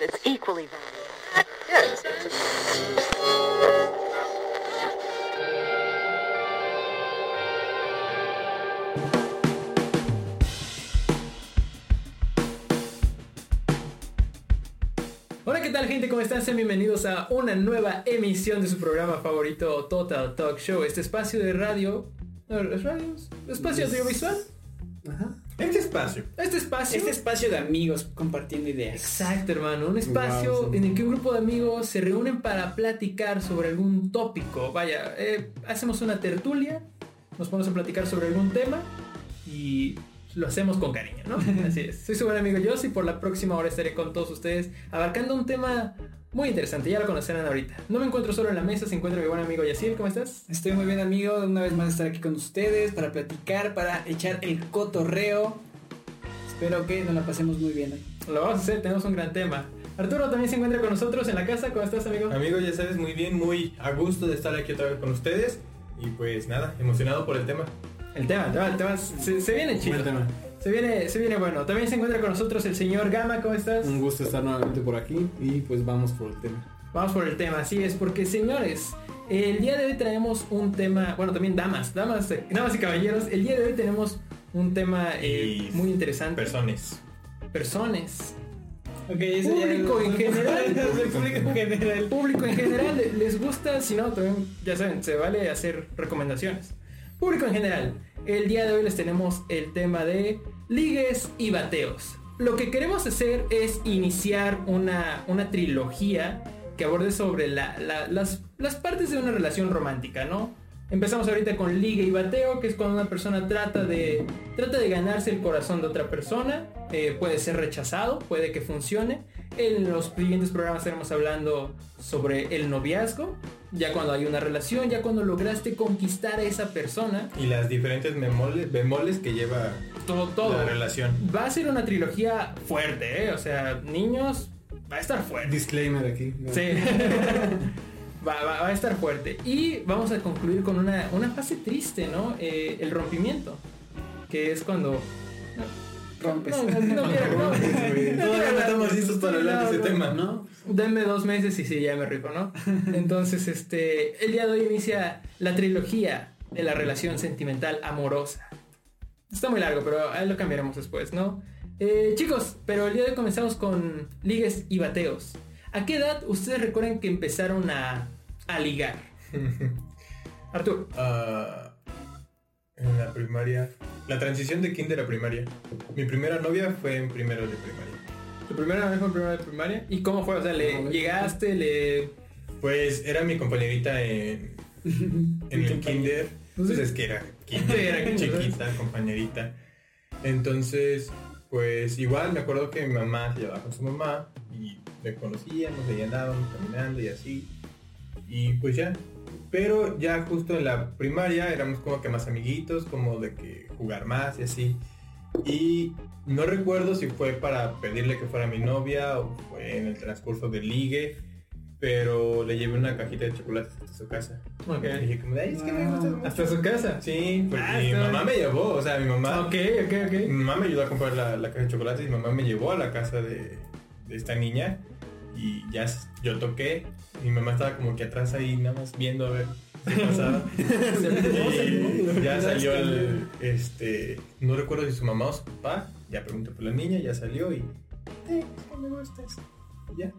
that's equally valuable. Hola, ¿qué tal gente? ¿Cómo están? Sean bienvenidos a una nueva emisión de su programa favorito Total Talk Show, este espacio de radio, no, ¿es radio? espacio audiovisual. Este espacio. Este espacio. Este espacio de amigos compartiendo ideas. Exacto, hermano, un espacio Wow, sí. en el que un grupo de amigos se reúnen para platicar sobre algún tópico. Vaya, eh, hacemos una tertulia, nos ponemos a platicar sobre algún tema y lo hacemos con cariño, ¿no? Así es. Soy su buen amigo Joss y por la próxima hora estaré con todos ustedes abarcando un tema muy interesante. Ya lo conocerán ahorita. No me encuentro solo en la mesa, se encuentra mi buen amigo Yacir. ¿Cómo estás? Estoy muy bien amigo, una vez más estar aquí con ustedes para platicar, para echar el cotorreo. Espero que nos la pasemos muy bien hoy. Lo vamos a hacer, tenemos un gran tema. Arturo también se encuentra con nosotros en la casa. ¿Cómo estás, amigo? Amigo, ya sabes muy bien, muy a gusto de estar aquí otra vez con ustedes. Y pues nada, emocionado por el tema. El tema, el tema, el tema se, se viene chido. Tema. Se viene, se viene bueno. También se encuentra con nosotros el señor Gama, ¿cómo estás? Un gusto estar nuevamente por aquí y pues vamos por el tema. Vamos por el tema, así es, porque señores, el día de hoy traemos un tema, bueno, también damas, damas, eh, damas y caballeros, el día de hoy tenemos un tema eh, muy interesante. Personas. Personas. Ok, eso ya- Público en general. El público en general. público en general le- les gusta, si no, también, ya saben, se vale hacer recomendaciones. Público en general, el día de hoy les tenemos el tema de ligues y bateos. Lo que queremos hacer es iniciar una, una trilogía que aborde sobre la- la- las, las partes de una relación romántica, ¿no? Empezamos ahorita con ligue y bateo, que es cuando una persona trata de, trata de ganarse el corazón de otra persona. Eh, puede ser rechazado, puede que funcione. En los siguientes programas estaremos hablando sobre el noviazgo, ya cuando hay una relación, ya cuando lograste conquistar a esa persona. Y las diferentes bemoles, bemoles que lleva Todo, todo. la relación. Va a ser una trilogía fuerte, ¿eh? O sea, niños, va a estar fuerte. Disclaimer aquí. ¿no? Sí. va, va- va a estar fuerte. Y vamos a concluir con una, una fase triste, ¿no? Eh, el rompimiento. Que es cuando... Rompes. No, no, no estamos listos para hablar de ese tema. ¿No? Denme dos meses y sí, ya me rico, ¿no? Entonces, este, el día de hoy inicia la trilogía de la relación sentimental amorosa. Está muy largo, pero ahí lo cambiaremos después, ¿no? Eh, chicos, pero el día de hoy comenzamos con ligues y bateos. ¿A qué edad ustedes recuerdan que empezaron a, a ligar? Artur. Ah, en la primaria. La transición de kinder a primaria. Mi primera novia fue en primero de primaria. ¿Tu primera vez fue en primera de primaria? ¿Y cómo fue? O sea, ¿le No, llegaste? ¿Le...? Pues era mi compañerita en, en el kinder. Pues es que era kinder, era kinder, chiquita, compañerita. Entonces, pues igual me acuerdo que mi mamá se llevaba con su mamá y me conocíamos, ahí andábamos caminando y así. Y pues ya. Pero ya justo en la primaria éramos como que más amiguitos, como de que jugar más y así. Y no recuerdo si fue para pedirle que fuera mi novia o fue en el transcurso del ligue, pero le llevé una cajita de chocolates hasta su casa. Ok. Y dije como, "Ay, es que me gusta mucho". ¿Hasta su casa? Sí, porque Ah, mi mamá me llevó, o sea, mi mamá, Ok, ok, ok. mi mamá me ayudó a comprar la, la caja de chocolates y mi mamá me llevó a la casa de, de esta niña y ya yo toqué, mi mamá estaba como que atrás ahí nada más viendo a ver qué pasaba. y ya salió el, este, no recuerdo si su mamá o su papá, ya preguntó por la niña, ya salió y, eh, es me gustas. Y ya.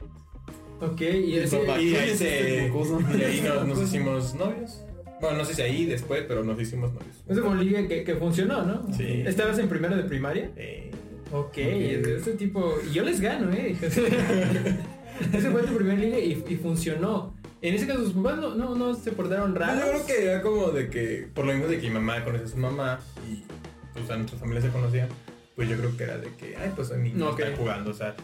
Ok, y papá, Y ¿quién ahí, es este y nos, nos hicimos novios. Bueno, no sé si ahí después, pero nos hicimos novios. Un ligue que, que funcionó, ¿no? Sí. ¿Estabas en primero de primaria? Eh, Ok, ese tipo... Y yo les gano, ¿eh? ese fue tu primer ligue y, y funcionó. En ese caso, sus papás no, no, no se portaron raros. yo creo que era como de que, por lo mismo de que mi mamá conoce a su mamá y pues a nuestra familia se conocía, pues yo creo que era de que, ay, pues a mí No, no ok. están jugando, o sea,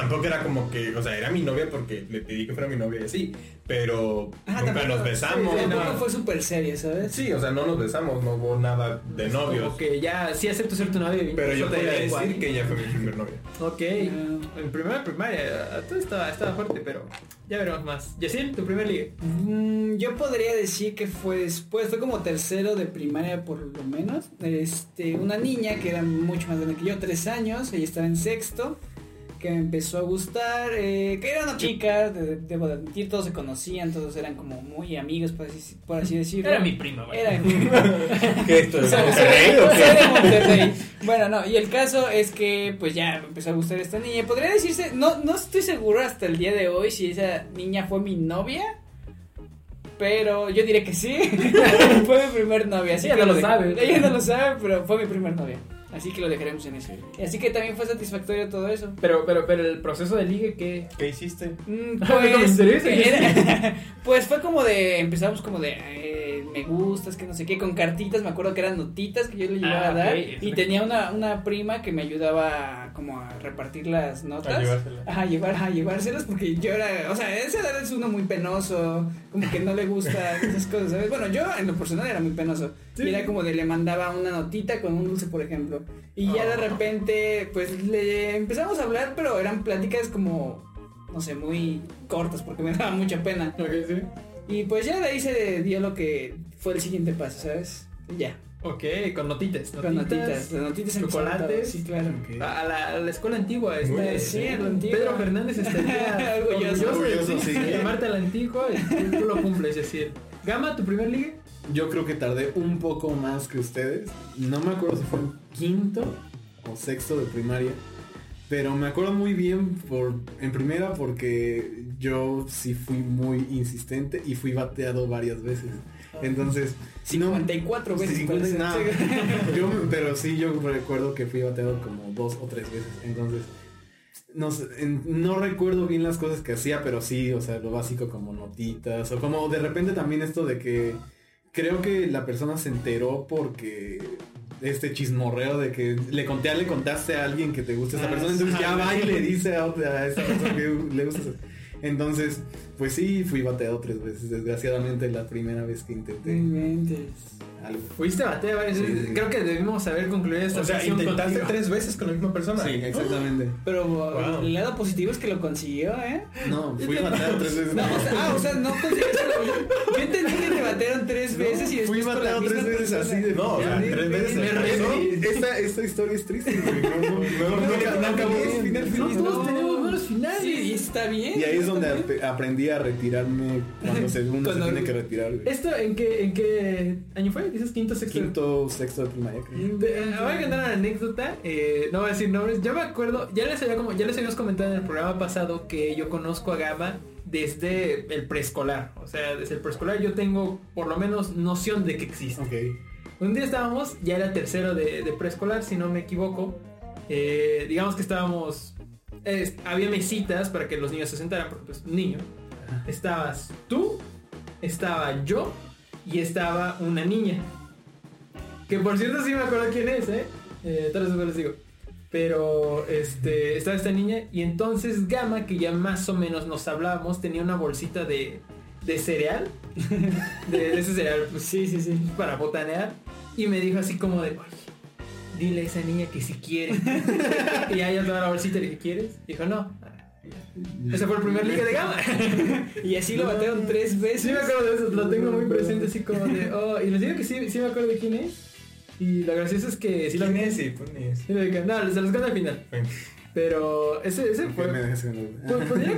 tampoco era como que, o sea, era mi novia porque le pedí que fuera mi novia y así, pero Ah, nunca tampoco- nos besamos. sí, no. fue súper seria, ¿sabes? Sí, o sea, no nos besamos, no hubo nada de novios. Como que ya sí acepto ser tu novio. y Pero yo te podría da decir igual. que ella fue mi primer novia. Ok, en primera primaria, todo estaba, estaba fuerte, pero ya veremos más. Yacil, tu primer ligue. Mm, yo podría decir que fue después, fue como tercero de primaria por lo menos. Este, una niña que era mucho más grande que yo, tres años, ella estaba en sexto. Que me empezó a gustar, eh, que era una chica, de- debo de admitir, todos se conocían, todos eran como muy amigos, por así, por así decirlo. Era mi prima, güey. Era ¿Qué esto es Monterrey o soy qué? de Monterrey. Bueno, no, y el caso es que pues ya me empezó a gustar esta niña. Podría decirse, no, no estoy seguro hasta el día de hoy si esa niña fue mi novia. Pero yo diré que sí. fue mi primer novia. Así Ella no lo sabe. Ella no lo sabe, pero fue mi primer novia. Así que lo dejaremos en eso. Así que también fue satisfactorio todo eso. Pero, pero, pero el proceso de ligue, ¿qué? ¿Qué hiciste? Mm, Pues, interesa. era- pues fue como de, empezamos como de, me gustas, que no sé qué, con cartitas, me acuerdo que eran notitas que yo le llevaba Ah, a dar. Y tenía una, una prima que me ayudaba como a repartir las notas. A llevársela. Ajá, llevar, ajá, llevárselas porque yo era, o sea, a esa edad es uno muy penoso, como que no le gusta esas cosas, ¿sabes? Bueno, yo en lo personal era muy penoso. Y era como de le mandaba una notita con un dulce, por ejemplo. Y ya de Oh. repente, pues le empezamos a hablar, pero eran pláticas como, no sé, muy cortas porque me daba mucha pena. Ok, sí. Y pues ya de ahí se dio lo que fue el siguiente paso, ¿sabes? Y ya, Ok, con notitas. con notitas, las notitas empezaron chocolates. Sí, claro. A la, a la escuela antigua. Este, bien. Sí, a la antigua. Pedro Fernández estaría Orgulloso. orgulloso, sí. de llamarte a la antigua y tú lo cumples, es decir. Gama, tu primer ligue. Yo creo que tardé un poco más que ustedes. No me acuerdo si fue en quinto o sexto de primaria. Pero me acuerdo muy bien por, en primera porque yo sí fui muy insistente y fui bateado varias veces. Entonces, si no... 54 veces. 50, parece. no. Yo, pero sí, yo recuerdo que fui bateado como dos o tres veces. Entonces, no, no recuerdo bien las cosas que hacía, pero sí, o sea, lo básico como notitas. O como de repente también esto de que creo que la persona se enteró porque este chismorreo de que le conté, le contaste a alguien que te gusta esa Ah, persona, entonces ya va y le dice a, a esa persona que le gusta. esa- Entonces, pues sí, fui bateado tres veces. Desgraciadamente la primera vez que No intenté inventes. algo. Fuiste bateado varias veces. Sí, sí. Creo que debimos haber concluido esta O sea, intentaste contigo. tres veces con la misma persona. Sí, exactamente. Pero Wow. el lado positivo es que lo consiguió, ¿eh? No, fui bateado tres veces. No, o sea, ah, o sea, no consiguieron. Yo entendí que te batearon tres veces y fui después con la bateado misma tres veces persona. así de No, o sea, Ya, tres me- veces me en reí. persona. Esta, esta historia es triste, güey. No, no, no, no, No, no acabó bien, final No feliz, todos no. tenemos buenos Sí, y está bien. Y ahí es donde ap- aprendí a retirarme cuando se, uno se tiene que retirar. güey. ¿Esto en qué, en qué año fue? ¿Dices quinto, sexto? Quinto, sexto de primaria, creo. De- eh, voy a contar una anécdota, eh, no voy a decir nombres. Yo me acuerdo, ya les había como, ya les habíamos comentado en el programa pasado que yo conozco a Gama desde el preescolar. O sea, desde el preescolar yo tengo por lo menos noción de que existe. Ok. Un día estábamos, ya era tercero de, de preescolar, si no me equivoco. Eh, digamos que estábamos, había mesitas para que los niños se sentaran, porque pues niño. Estabas tú, estaba yo y estaba una niña. Que por cierto sí me acuerdo quién es, ¿eh? eh tal vez les digo. Pero este, estaba esta niña y entonces Gama, que ya más o menos nos hablábamos, tenía una bolsita de, de cereal. De, de ese cereal, pues sí, sí, sí, para botanear. Y me dijo así como de, oye, dile a esa niña que si quiere. y ya yo tomaba la bolsita y le dije, ¿quieres? Dijo, no. Ese fue el primer ligue de Gama. Y así lo batearon tres veces. Sí me acuerdo de eso, lo tengo muy presente así como de, oh, y les digo que sí, sí me acuerdo de quién es. Y lo gracioso es que sí lo ¿Quién es? Sí, pones. No, se los cuento al final. Pero ese, ese ¿Por fue... me pues,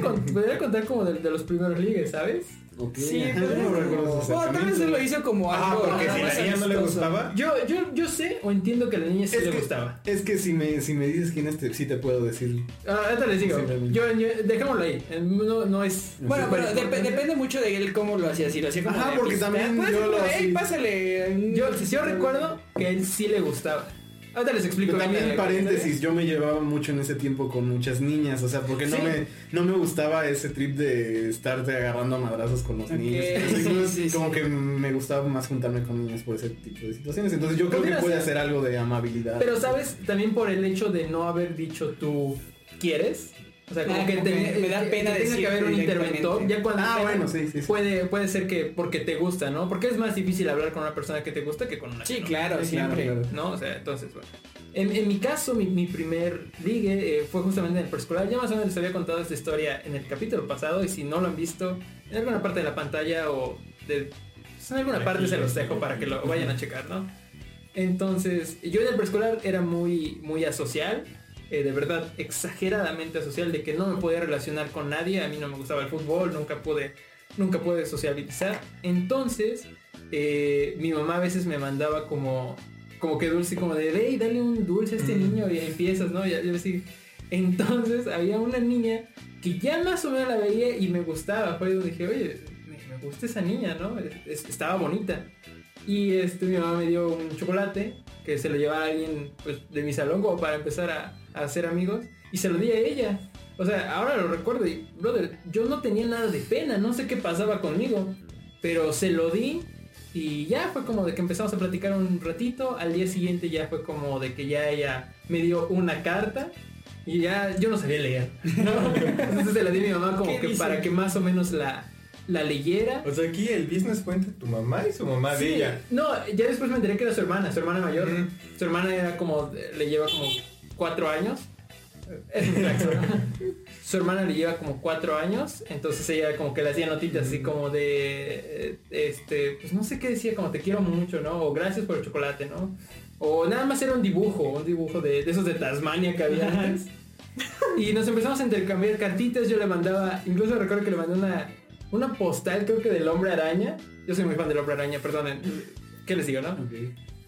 con- podría contar como de, de los primeros ligues, ¿sabes? Ok, Sí, pero no recuerdo Bueno, tal vez se lo hizo como Ah, algo. porque nada si la niña no le gustaba. Yo, yo, yo sé o entiendo que a la niña sí Es le que- gustaba. Es que si me, si me dices quién es, sí te puedo decir. Ah, ahorita les digo. Yo, yo- dejémoslo ahí. Eh, No, no es. Bueno, súper pero dep- depende mucho de él cómo lo hacía. Si lo hacía como. Ajá, porque también puede yo lo como, así- "Ey, pásale. Yo, yo recuerdo que él sí le gustaba. Ahorita les explico. Pero también paréntesis, yo me llevaba mucho en ese tiempo con muchas niñas, o sea, porque no Sí. me no me gustaba ese trip de estarte agarrando a madrazos con los Ok, niños. sí, Entonces, sí, como que me gustaba más juntarme con niñas por ese tipo de situaciones. Entonces yo creo que puede ser. hacer algo de amabilidad. Pero sabes, también por el hecho de no haber dicho tú quieres. O sea, como Ah, que, como te- que me da que- pena que tenga que haber un interventor. Ya cuando Ah, bueno, sí, sí, sí. Puede, puede ser que porque te gusta, ¿no? Porque es más difícil hablar con una persona que te gusta que con una Sí, no. claro, Sí, siempre. claro, claro. ¿no? O sea, entonces, bueno. En, en mi caso, mi, mi primer ligue eh, fue justamente en el preescolar. Ya más o menos les había contado esta historia en el capítulo pasado y si no lo han visto, en alguna parte de la pantalla o de... pues, en alguna Aquí, parte se los dejo para que lo vayan a checar, ¿no? Entonces, yo en el preescolar era muy, muy asocial. Eh, de verdad exageradamente social, de que no me podía relacionar con nadie, a mí no me gustaba el fútbol, nunca pude, nunca pude sociabilizar. Entonces, eh, mi mamá a veces me mandaba como, como que dulce, como de, ve y dale un dulce a este Mm. niño y empiezas, ¿no? Ya así. Entonces había una niña que ya más o menos la veía y me gustaba. Fue donde dije, oye, me, me gusta esa niña, ¿no? Es- es- estaba bonita. Y este, mi mamá me dio un chocolate que se lo llevaba a alguien pues, de mi salón como para empezar a, a hacer amigos. Y se lo di a ella. O sea, ahora lo recuerdo y, brother, yo no tenía nada de pena, no sé qué pasaba conmigo. Pero se lo di y ya fue como de que empezamos a platicar un ratito. Al día siguiente ya fue como de que ya ella me dio una carta. Y ya yo no sabía leer. ¿no? Entonces se la di a mi mamá como ¿Qué que dice? para que más o menos la, la leyera. O sea, aquí el business cuenta tu mamá y su mamá Sí, de ella. No, ya después me enteré que era su hermana, su hermana mayor. Mm. Su hermana era como, le lleva como cuatro años. Es un su hermana. Le lleva como cuatro años, entonces ella como que le hacía notitas así como de, eh, este, pues no sé qué decía, como te quiero mucho, ¿no? O gracias por el chocolate, ¿no? O nada más era un dibujo, un dibujo de, de esos de Tasmania que había antes. Y nos empezamos a intercambiar cartitas, yo le mandaba, incluso recuerdo que le mandé una, una postal, creo que del hombre araña. Yo soy muy fan del hombre araña, perdonen. ¿Qué les digo, no?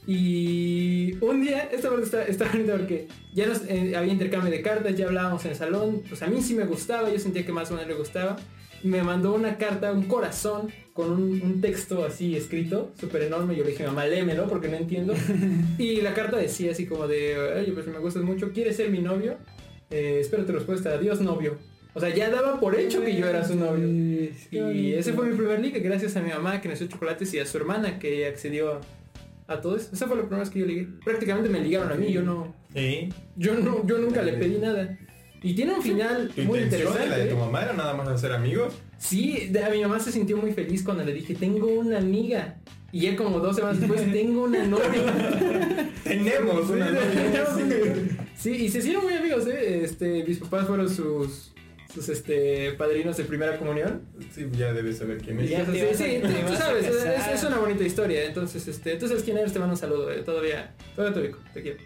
Y un día, esta parte está, está bonita porque ya nos, eh, había intercambio de cartas, ya hablábamos en el salón, pues a mí sí me gustaba, yo sentía que más o menos le gustaba. Me mandó una carta, un corazón, con un, un texto así escrito, súper enorme. Yo le dije, mamá, léemelo porque no entiendo. y la carta decía así como de, oye, pues me gustas mucho, ¿quieres ser mi novio? Eh, espero tu respuesta, adiós novio. O sea, ya daba por hecho que yo era su novio. Y ese fue mi primer ligue, gracias a mi mamá que nació chocolates y a su hermana que accedió a, a todo eso. Esa fue la primera vez que yo ligué. Prácticamente me ligaron a mí, yo no, Sí. yo no, yo nunca le pedí nada. Y tiene un final ¿Tu muy intención de la de tu interesante. mamá era nada más hacer amigos? Sí, de- a mi mamá se sintió muy feliz cuando le dije, tengo una amiga. Y ya como dos semanas después, tengo una novia. Tenemos una novia. Sí, y se hicieron muy amigos, ¿eh? Este, mis papás fueron sus, sus este, padrinos de primera comunión. Sí, ya debes saber quién es. Ya sí, sí, tú, sabes, es, una bonita historia. Entonces, este, tú sabes quién eres, te mando un saludo, eh, todavía, todavía te ubico, te quiero.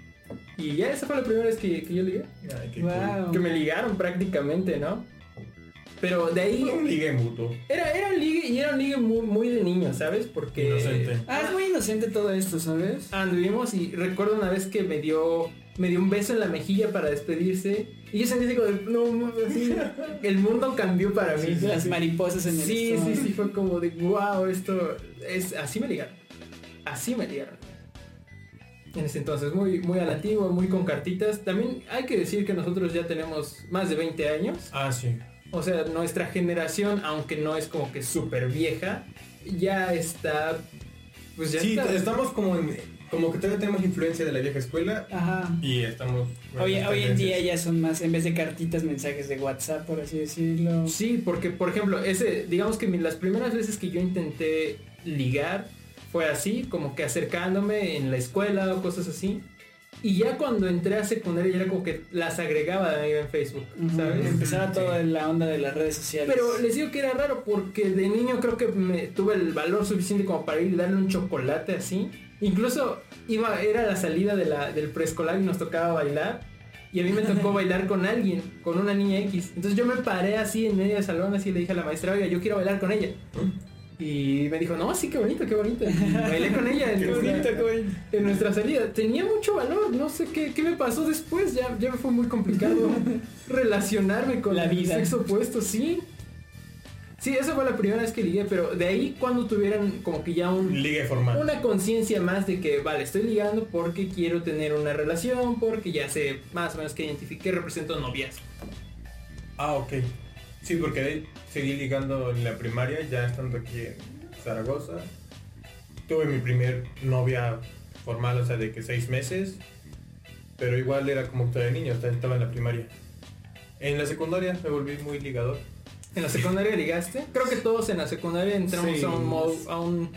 Y ya esa fue la primera vez que, que yo ligué. Ay, qué Wow. Que me ligaron prácticamente, ¿no? Pero de ahí cool. Un ligue mutuo. era, era un ligue y era un ligue muy, muy de niño, ¿sabes? Porque Inocente. Ah, es muy inocente todo esto, ¿sabes? anduvimos y recuerdo una vez que me dio me dio un beso en la mejilla para despedirse y yo sentí así como de, no, no, así, el mundo cambió para mí. Las mariposas en el Sí, sí, estómago. sí, fue como de, wow, esto es, así me ligaron. Así me ligaron. En ese entonces, muy, muy a la antigua, muy con cartitas. También hay que decir que nosotros ya tenemos más de 20 años. Ah, sí. O sea, nuestra generación, aunque no es como que súper vieja, ya está... Pues ya Sí, está. estamos como en, como que todavía tenemos influencia de la vieja escuela Ajá. y estamos... Hoy, bueno, hoy en día ya son más, en vez de cartitas, mensajes de WhatsApp, por así decirlo. Sí, porque por ejemplo, ese, digamos que las primeras veces que yo intenté ligar fue así, como que acercándome en la escuela o cosas así. Y ya cuando entré a secundaria ya era como que las agregaba de en Facebook, ¿sabes? Empezaba Sí. toda la onda de las redes sociales. Pero les digo que era raro porque de niño creo que me tuve el valor suficiente como para ir y darle un chocolate así. Incluso iba, era la salida de la, del preescolar y nos tocaba bailar. Y a mí me tocó bailar con alguien, con una niña X. Entonces yo me paré así en medio del salón, así le dije a la maestra, oiga, yo quiero bailar con ella. Y me dijo, no, sí, qué bonito, qué bonito. Y bailé con ella en, Qué nuestra, bonito, qué bonito. en nuestra salida. Tenía mucho valor, no sé qué, qué me pasó después. Ya, ya me fue muy complicado relacionarme con La el vida. sexo opuesto, sí. Sí, esa fue la primera vez que ligué, pero de ahí cuando tuvieran como que ya un, Ligue formal. una conciencia más de que, vale, estoy ligando porque quiero tener una relación, porque ya sé más o menos que identifiqué, represento novias. Ah, ok. Sí, porque ahí seguí ligando en la primaria, ya estando aquí en Zaragoza. Tuve mi primer novia formal, o sea, de que seis meses. Pero igual era como todavía niño, o sea, estaba en la primaria. En la secundaria me volví muy ligador. ¿En la secundaria ligaste? Creo que todos en la secundaria entramos Sí. a un modo, a un,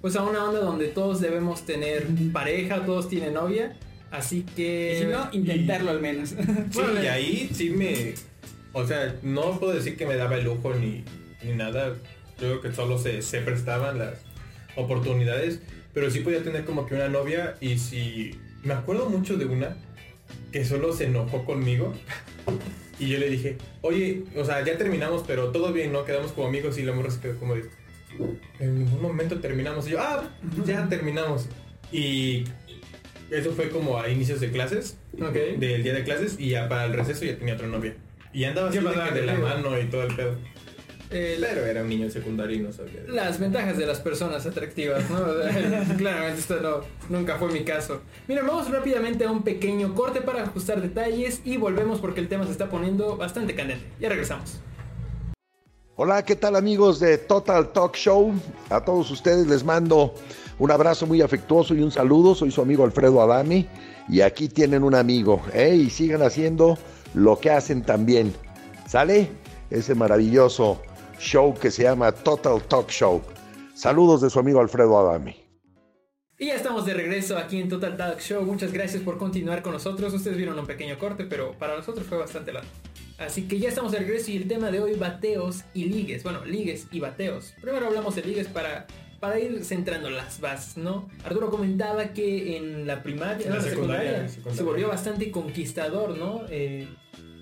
pues a una onda donde todos debemos tener pareja, todos tienen novia, así que... Y si no, intentarlo al menos. Sí, Bueno, y ahí sí me... O sea, no puedo decir que me daba el lujo ni, ni nada. Creo que solo se, se prestaban las oportunidades. Pero sí podía tener como que una novia y si... Me acuerdo mucho de una que solo se enojó conmigo. Y yo le dije, oye, o sea, ya terminamos, pero todo bien, ¿no? Quedamos como amigos y la morra se quedó como de, en ningún momento terminamos. Y yo, ah, ya terminamos. Y eso fue como a inicios de clases, Ok. del día de clases, y ya para el receso ya tenía otra novia. Y andaba así ¿Qué de, de la mano y todo el pedo. Eh, Pero era un niño secundario y no sabía. las ventajas de las personas atractivas, ¿no? Claramente esto no, nunca fue mi caso. Mira, vamos rápidamente a un pequeño corte para ajustar detalles y volvemos porque el tema se está poniendo bastante candente. Ya regresamos. Hola, ¿qué tal amigos de Total Talk Show? A todos ustedes les mando un abrazo muy afectuoso y un saludo. Soy su amigo Alfredo Adami y aquí tienen un amigo. ¿eh? Y sigan haciendo lo que hacen también. ¿Sale? Ese maravilloso show que se llama Total Talk Show. Saludos de su amigo Alfredo Adami. Y ya estamos de regreso aquí en Total Talk Show. Muchas gracias por continuar con nosotros. Ustedes vieron un pequeño corte, pero para nosotros fue bastante largo. Así que ya estamos de regreso y el tema de hoy, bateos y ligues. Bueno, ligues y bateos. Primero hablamos de ligues para, para ir centrando las bases, ¿no? Arturo comentaba que en la primaria, En no, la en la secundaria, secundaria, secundaria. se volvió bastante conquistador, ¿no? Eh,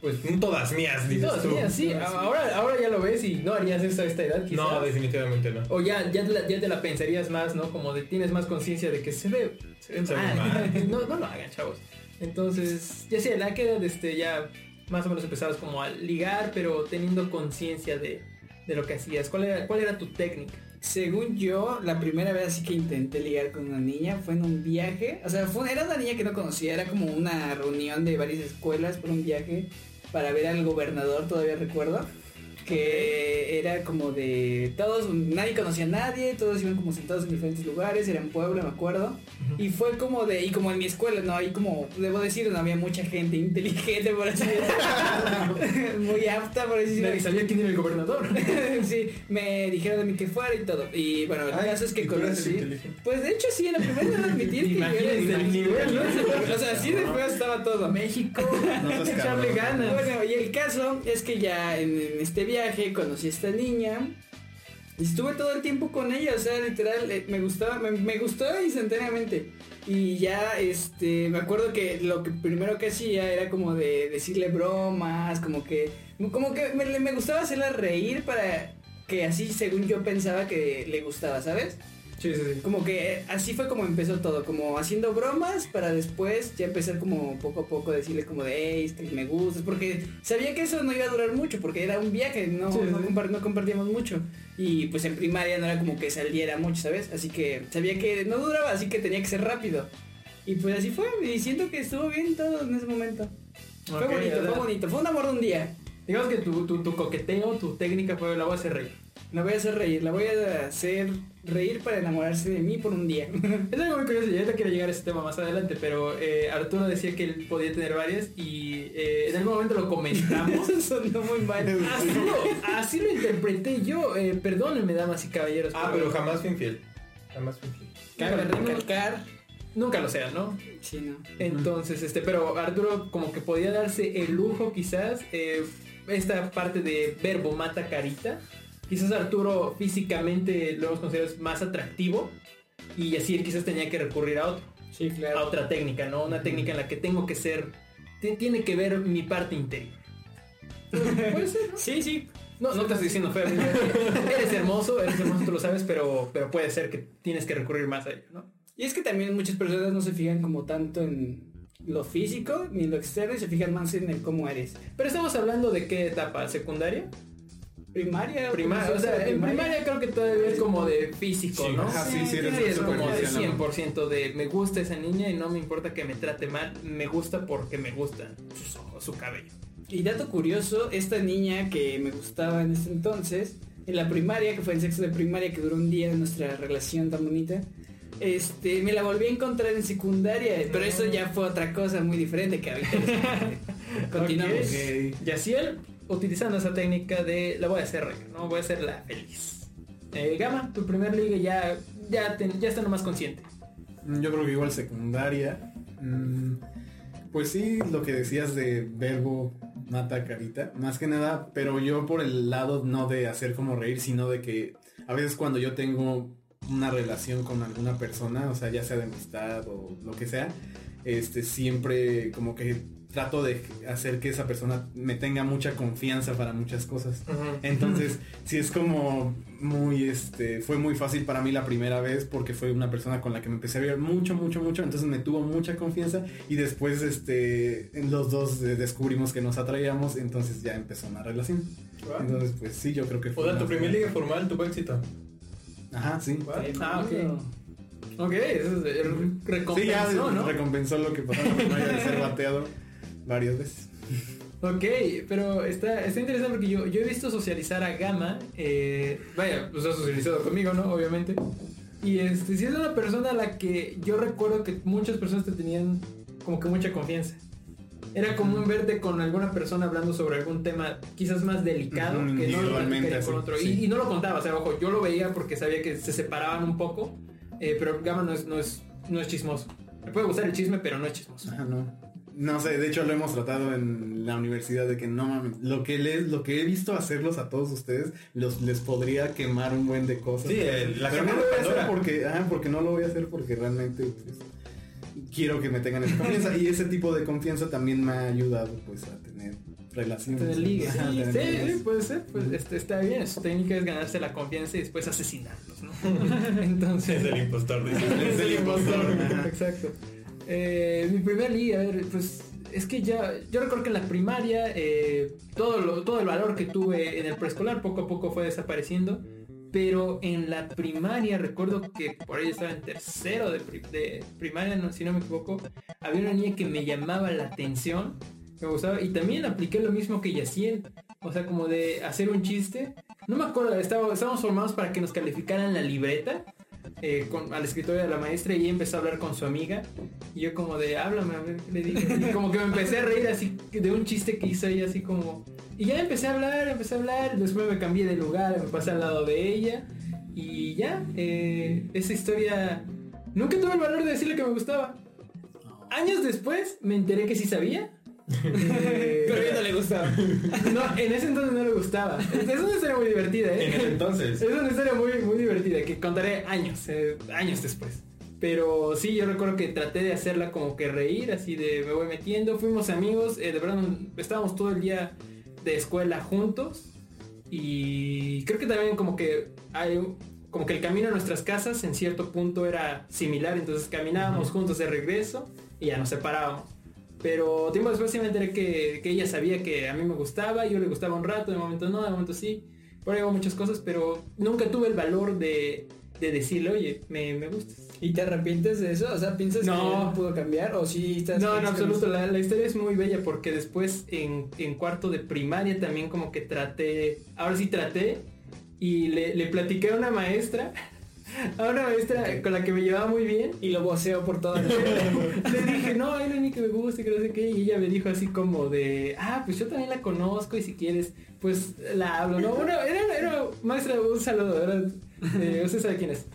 pues Todas mías, dices no, tú. sí, así, ahora, ahora ya lo ves y no harías eso a esta edad, quizás. No, definitivamente no. O ya, ya, te la, ya te la pensarías más, ¿no? Como de tienes más conciencia de que se ve, se ve Se ve mal. mal. no, no lo hagan, chavos. Entonces, ya sé, la que edad este, ya más o menos empezabas como a ligar, pero teniendo conciencia de, de lo que hacías. ¿Cuál era, ¿Cuál era tu técnica? Según yo, la primera vez así que intenté ligar con una niña fue en un viaje. O sea, era una niña que no conocía, era como una reunión de varias escuelas por un viaje para ver al gobernador, todavía recuerdo. Que era como de todos, nadie conocía a nadie, todos iban como sentados en diferentes lugares, era en Puebla, me acuerdo. Y fue como de, y como en mi escuela, ¿no? Ahí como, debo decir, no había mucha gente inteligente, por así decirlo. Muy apta, por así decirlo. Nadie sabía quién era el gobernador. sí, me dijeron a mí que fuera y todo. Y bueno, el Ay, caso es que ¿y conocí. Pues de hecho sí, en la primera no admití que yo era Imagínate el nivel, ¿no? O sea, sí después estaba todo. México, No echarle ganas. Bueno, y el caso es que ya en, en este viaje conocí a esta niña. Y estuve todo el tiempo con ella, o sea, literal, eh, me gustaba, me, me gustó instantáneamente. Y ya, este, me acuerdo que lo que primero que hacía era como de decirle bromas, como que, como que me, me gustaba hacerla reír para que así, según yo pensaba que le gustaba, ¿sabes? Sí, sí, sí. Como que así fue como empezó todo, como haciendo bromas para después ya empezar como poco a poco a decirle como de, hey, es que me gustas, porque sabía que eso no iba a durar mucho, porque era un viaje, no, Sí, no, sí. compar- no compartíamos mucho. Y pues en primaria no era como que saliera mucho, ¿sabes? Así que sabía que no duraba, así que tenía que ser rápido. Y pues así fue, y siento que estuvo bien todo en ese momento. Fue bonito, fue bonito, fue un amor de un día. Digamos que tu, tu, tu coqueteo, tu técnica fue la voy a hacer reír. La voy a hacer reír, la voy a hacer reír para enamorarse de mí por un día. Es algo muy curioso, y ahorita quiero llegar a ese tema más adelante, pero eh, Arturo decía que él podía tener varias y eh, en algún momento lo comentamos. Eso sonó muy mal. así, lo, así lo interpreté yo, eh, perdónenme damas y caballeros. Ah, pero jamás fui infiel. Jamás fui infiel. Cabe recalcar. Nunca lo sea, ¿no? Sí, no. Entonces, este, pero Arturo como que podía darse el lujo quizás, eh, esta parte de verbo mata carita. Quizás Arturo físicamente lo hemos considerado más atractivo y así él quizás tenía que recurrir a otro. Sí, a claro. otra técnica, ¿no? Una técnica en la que tengo que ser, ti- tiene que ver mi parte interior. Puede ser, ¿no? Sí, sí. No, no te estoy diciendo feo. eres hermoso, eres hermoso, tú lo sabes, pero, pero puede ser que tienes que recurrir más a ello, ¿no? Y es que también muchas personas no se fijan como tanto en lo físico ni en lo externo y se fijan más en el cómo eres. Pero estamos hablando de qué etapa, secundaria, Primaria. primaria, o sea, en primaria creo que todavía es como de físico, Sí. ¿no? Ajá, sí, sí, eres Sí, es como de superficial, ¿no? 100% de me gusta esa niña y no me importa que me trate mal, me gusta porque me gustan sus ojos, su cabello. Y dato curioso, esta niña que me gustaba en ese entonces, en la primaria, que fue en sexto de primaria, que duró un día de nuestra relación tan bonita, este, me la volví a encontrar en secundaria, pero eso ya fue otra cosa muy diferente que ahorita. Continuamos. Ok. Yaciel, utilizando esa técnica de la voy a hacer reír, ¿no? Voy a hacerla feliz. Eh, Gama, tu primer ligue ya, ya, ya estando más consciente. Mm, Yo creo que igual secundaria. mm, Pues sí, lo que decías de verbo mata carita, más que nada, pero yo por el lado no de hacer como reír, sino de que a veces cuando yo tengo una relación con alguna persona, o sea, ya sea de amistad o lo que sea, este siempre como que trato de hacer que esa persona me tenga mucha confianza para muchas cosas. Entonces, sí es como muy, este, fue muy fácil para mí la primera vez porque fue una persona con la que me empecé a ver mucho, mucho, mucho. Entonces me tuvo mucha confianza y después, este, en los dos eh, descubrimos que nos atraíamos, entonces ya empezó una relación. Wow. Entonces, pues sí, yo creo que O fue. sea, tu primer liga formal tuvo éxito. Ajá, sí. Ah, ok. Ok, eso es el Sí, ya recompensó, ¿no? recompensó lo que pasó la de ser bateado varias veces. Ok, pero está, está interesante porque yo, yo he visto socializar a Gama, eh, vaya, pues ha socializado conmigo, ¿no? Obviamente. Y este, si es una persona a la que yo recuerdo que muchas personas te tenían como que mucha confianza. Era común verte con alguna persona hablando sobre algún tema quizás más delicado que no lo con otro. sí. Y, y no lo contaba, o sea, ojo, yo lo veía porque sabía que se separaban un poco, eh, pero Gama no es, no, es, no es chismoso. Me puede gustar el chisme, pero no es chismoso. Ajá, no. No sé, de hecho lo hemos tratado en la universidad de que no mames, lo que les, lo que he visto hacerlos a todos ustedes, los les podría quemar un buen de cosas. Sí, el- la Pero no lo voy a hacer porque, ajá, porque no lo voy a hacer porque realmente pues, quiero que me tengan esa confianza y ese tipo de confianza también me ha ayudado pues a tener relaciones. Ajá, Sí, sí, puede ser. Pues este, está bien. Su técnica es ganarse la confianza y después asesinarlos, ¿no? Entonces. Es el impostor, dice. es el impostor. Exacto. Eh, mi primer ver, pues es que ya, yo recuerdo que en la primaria eh, todo, lo- todo el valor que tuve en el preescolar poco a poco fue desapareciendo. Pero en la primaria recuerdo que por ahí estaba en tercero de primaria, no, si no me equivoco, había una niña que me llamaba la atención, me gustaba, y también apliqué lo mismo que Yaciel, o sea, como de hacer un chiste. No me acuerdo, estaba- estábamos formados para que nos calificaran la libreta eh, con, al escritorio de la maestra y ella empezó a hablar con su amiga. Y yo como de, háblame, a ver qué le digo. Y como que me empecé a reír así de un chiste que hizo ella así como... Y ya empecé a hablar, empecé a hablar, después me cambié de lugar, me pasé al lado de ella. Y ya, eh, esa historia... Nunca tuve el valor de decirle que me gustaba. Años después me enteré que sí sabía. Eh, Pero a ella no le gustaba. no, en ese entonces no le gustaba. Es una historia muy divertida, ¿eh? En ese entonces. Es una historia muy, muy divertida que contaré años, eh, años después. Pero sí, yo recuerdo que traté de hacerla como que reír, así de me voy metiendo. Fuimos amigos, eh, de verdad estábamos todo el día de escuela juntos. Y creo que también como que hay como que el camino a nuestras casas en cierto punto era similar. Entonces caminábamos juntos de regreso y ya nos separábamos. Pero tiempo después sí me enteré que, que ella sabía que a mí me gustaba, yo le gustaba un rato, de momento no, de momento sí. Por ahí hubo muchas cosas, pero nunca tuve el valor de, de decirle, oye, me, me gustas. ¿Y te arrepientes de eso? O sea, ¿piensas No. que no pudo cambiar? ¿O sí estás No, en absoluto, la historia es muy bella porque después en, en cuarto de primaria también como que traté, ahora sí traté y le, le platiqué a una maestra, a una maestra con la que me llevaba muy bien Y lo voceo por toda la Le dije, no, una niña que me gusta, y que no sé qué. Y ella me dijo así como de, ah, pues yo también la conozco y si quieres, pues la hablo, ¿no? Bueno, era, era maestra, un saludo, ¿verdad? Eh, usted sabe quién es.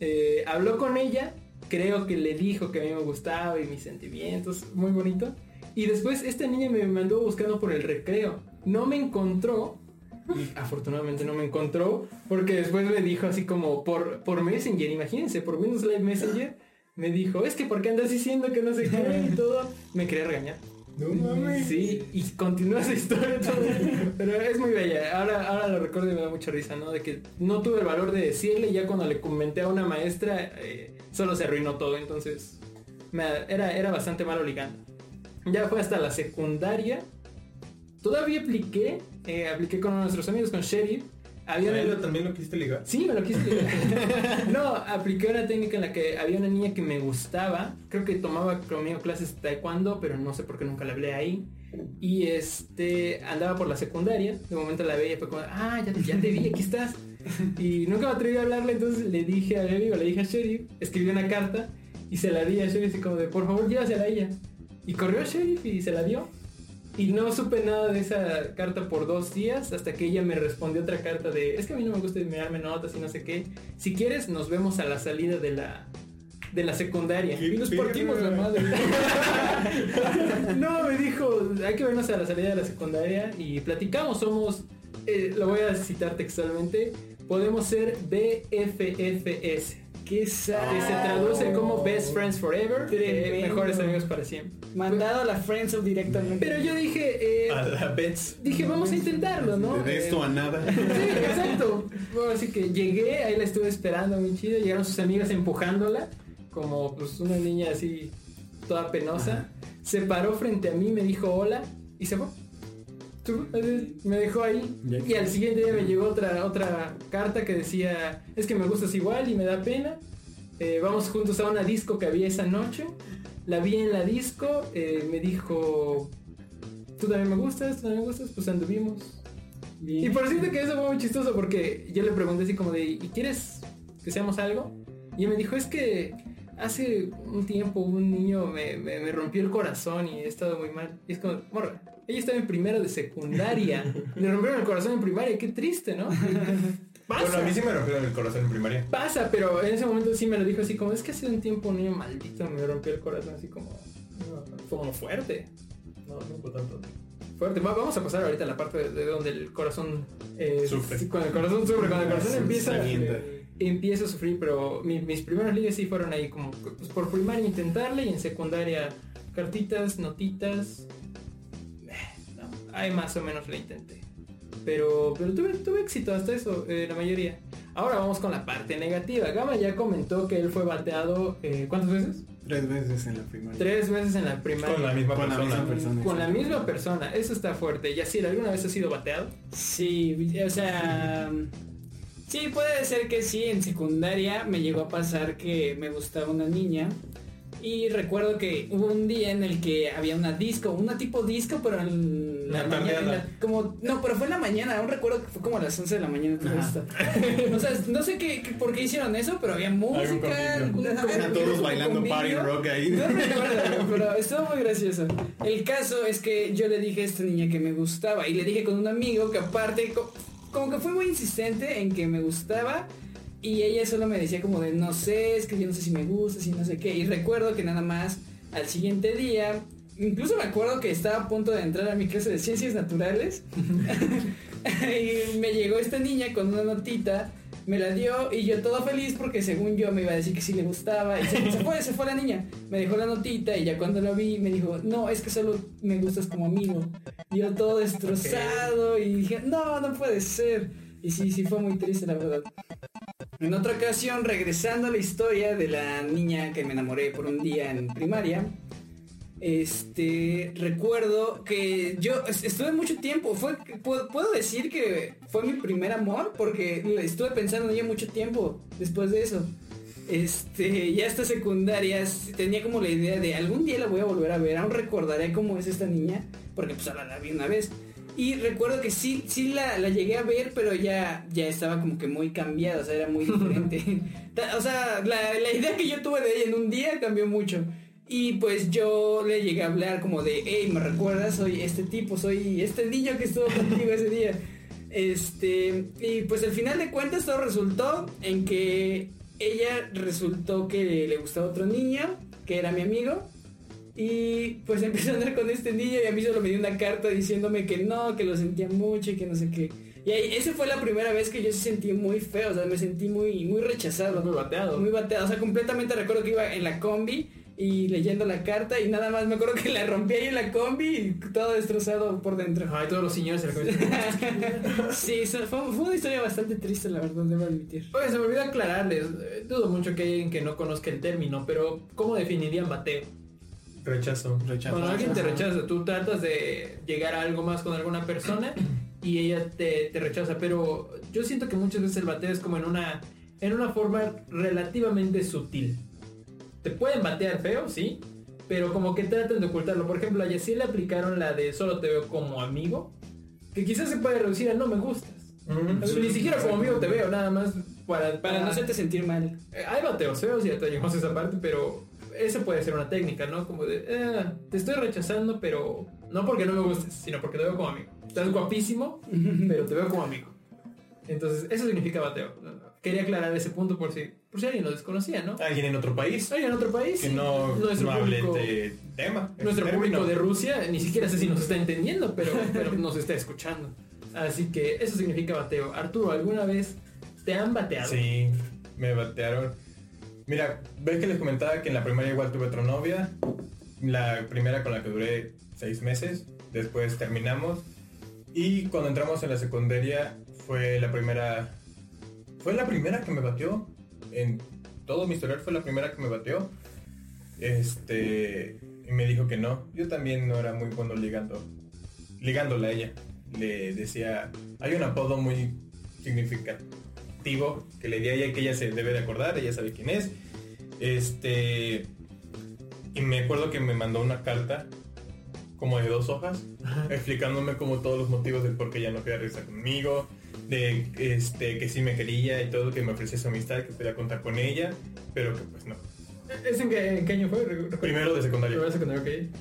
Eh, habló con ella, creo que le dijo que a mí me gustaba y mis sentimientos, muy bonito. Y después esta niña me mandó buscando por el recreo. No me encontró. Y afortunadamente no me encontró porque después me dijo así como por, por Messenger, imagínense, por Windows Live Messenger, me dijo, es que ¿por qué andas diciendo que no sé qué y todo? Me quería regañar. No mames. Sí, y continúa esa historia todo. Pero es muy bella. Ahora, ahora lo recuerdo y me da mucha risa, ¿no? De que no tuve el valor de decirle y ya cuando le comenté a una maestra, eh, solo se arruinó todo. Entonces, me- era, era bastante malo ligando. Ya fue hasta la secundaria. Todavía apliqué, eh, apliqué con nuestros amigos, con Sheriff. Había ¿A una- también lo quisiste ligar? Sí, me lo quise ligar. no, apliqué una técnica en la que había una niña que me gustaba. Creo que tomaba conmigo clases de taekwondo, pero no sé por qué nunca la hablé ahí. Y este andaba por la secundaria. De momento la veía y fue como, ah, ya, ya te vi, aquí estás. Y nunca me atreví a hablarle, entonces le dije a Sheriff, o le dije a Sheriff, escribí una carta y se la di a Sheriff así como de, por favor, llévasela a ella. Y corrió Sheriff y se la dio. Y no supe nada de esa carta por dos días hasta que ella me respondió otra carta de es que a mí no me gusta mirarme notas y no sé qué. Si quieres nos vemos a la salida de la de la secundaria. Y Nos partimos la madre. no, me dijo, hay que vernos a la salida de la secundaria y platicamos, somos, eh, lo voy a citar textualmente, podemos ser BFFS. Qué Que se sad. traduce como Best Friends Forever, eh, mejores amigos para siempre. Mandado a la friendzone directamente. Pero yo dije, eh, A la Bets. dije, vamos a intentarlo, ¿no? De esto Eh, a nada. Sí, exacto. Bueno, así que llegué, ahí la estuve esperando muy chido. Llegaron sus amigas empujándola, como pues una niña así, toda penosa. Se paró frente a mí, me dijo hola y se fue. Así, Me dejó ahí. Y al siguiente día me llegó otra, otra carta que decía, es que me gustas igual y me da pena. Eh, vamos juntos a una disco que había esa noche. La vi en la disco, eh, me dijo, tú también me gustas, tú también me gustas, pues anduvimos. Bien. Y por cierto que eso fue muy chistoso porque yo le pregunté así como de, ¿y quieres que seamos algo? Y él me dijo, es que hace un tiempo un niño me, me- me rompió el corazón y he estado muy mal. Y es como, morra, ella estaba en primero de secundaria. le rompieron el corazón en primaria, qué triste, ¿no? Pasa. Bueno, a mí sí me rompieron el corazón en primaria. Pasa, pero en ese momento sí me lo dijo así como, es que hace un tiempo un niño maldito me rompió el corazón así como, como fuerte. No, no fue tanto. Fuerte. Va- vamos a pasar ahorita a la parte de, de donde el corazón eh, Sufre. Cuando el corazón sufre, cuando el corazón empieza, eh, empieza a sufrir, pero mi- mis primeros ligas sí fueron ahí como pues, por primaria intentarle y en secundaria cartitas, notitas. Ahí más o menos le intenté. Pero, pero tuve, tuve éxito hasta eso, eh, la mayoría. Ahora vamos con la parte negativa. Gama ya comentó que él fue bateado, eh, ¿cuántas veces? Tres veces en la primaria. Tres veces en la primaria. Con la misma Con la persona. misma persona. Con la misma persona, eso está fuerte. Yacir, ¿alguna vez has sido bateado? Sí, o sea. Sí, puede ser que sí. En secundaria me llegó a pasar que me gustaba una niña. Y recuerdo que hubo un día en el que había una disco, una tipo disco, pero en la mañana. tardeada. en la- como, no, pero fue en la mañana. Aún recuerdo que fue como a las 11 de la mañana. todo esto. o sea, no sé qué, qué- por qué hicieron eso, pero había música. Eran todos bailando party rock ahí. No recuerdo, pero estuvo muy gracioso. El caso es que yo le dije a esta niña que me gustaba y le dije con un amigo que aparte co- como que fue muy insistente en que me gustaba y ella solo me decía como de no sé, es que yo no sé si me gusta, si no sé qué y recuerdo que nada más al siguiente día Incluso me acuerdo que estaba a punto de entrar a mi clase de ciencias naturales y me llegó esta niña con una notita, me la dio y yo todo feliz porque según yo me iba a decir que sí le gustaba y se, se fue, se fue la niña, me dejó la notita y ya cuando la vi me dijo, no, es que solo me gustas como amigo. Y yo todo destrozado y dije, no, no puede ser. Y sí, sí fue muy triste la verdad. En otra ocasión, regresando a la historia de la niña que me enamoré por un día en primaria, este, recuerdo que yo est- estuve mucho tiempo, puedo, decir que fue mi primer amor porque estuve pensando en ella mucho tiempo después de eso. Este, ya hasta secundaria s- tenía como la idea de algún día la voy a volver a ver, aún recordaré cómo es esta niña, porque pues ahora la vi una vez. Y recuerdo que sí, sí la, la llegué a ver, pero ya, ya estaba como que muy cambiada, o sea, era muy diferente. O sea, la, la idea que yo tuve de ella en un día cambió mucho. Y pues yo le llegué a hablar como de, hey, ¿me recuerdas? Soy este tipo, soy este niño que estuvo contigo ese día. Este, y pues al final de cuentas todo resultó en que ella resultó que le gustaba otro niño, que era mi amigo. Y pues empezó a andar con este niño y a mí solo me dio una carta diciéndome que no, que lo sentía mucho y que no sé qué. Y ahí, esa fue la primera vez que yo se sentí muy feo, o sea, me sentí muy, muy rechazado. Muy bateado. Muy bateado, o sea, completamente recuerdo que iba en la combi y leyendo la carta y nada más me acuerdo que la rompí ahí en la combi y todo destrozado por dentro. Ay, todos los señores se la comen. sí, fue, fue una historia bastante triste, la verdad, debo admitir. Oye, se me olvidó aclararles. eh, Dudo mucho que alguien que no conozca el término, pero ¿cómo definirían bateo? Rechazo. Rechazo. Cuando alguien te rechaza, tú tratas de llegar a algo más con alguna persona y ella te, te rechaza, pero yo siento que muchas veces el bateo es como en una, en una forma relativamente sutil. Te pueden batear feo, sí, pero como que tratan de ocultarlo. Por ejemplo, a Yacir le aplicaron la de solo te veo como amigo, que quizás se puede reducir a no me gustas. Ni siquiera como amigo te veo, nada más para, Para no hacerte sentir mal. eh, Hay bateos feos y ya te llegamos a esa parte, pero esa puede ser una técnica, ¿no? Como de, eh, te estoy rechazando, pero no porque no me gustes, sino porque te veo como amigo. Estás guapísimo, pero te veo como amigo. Entonces, eso significa bateo. Quería aclarar ese punto por si, por si alguien lo desconocía, ¿no? Alguien en otro país Alguien en otro país. que no, nuestro no hable público, de tema. nuestro público de Rusia, ni siquiera sé si nos está entendiendo, pero, pero nos está escuchando. Así que eso significa bateo. Arturo, ¿alguna vez te han bateado? Sí, me batearon. Mira, ves que les comentaba que en la primaria igual tuve otra novia. La primera con la que duré seis meses. Después terminamos. Y cuando entramos en la secundaria fue la primera... Fue la primera que me batió. En todo mi historial fue la primera que me batió. Este... Y me dijo que no. Yo también no era muy bueno ligando. Ligándola a ella. Le decía... Hay un apodo muy significativo que le di a ella que ella se debe de acordar. Ella sabe quién es. Este... Y me acuerdo que me mandó una carta como de dos hojas, explicándome como todos los motivos del por qué ella no quería regresar conmigo, de este que sí me quería y todo, que me ofrecía su amistad, que podía contar con ella, pero que pues no. ¿Es en qué, en qué año fue? Primero de secundaria. Primero de secundaria, ok.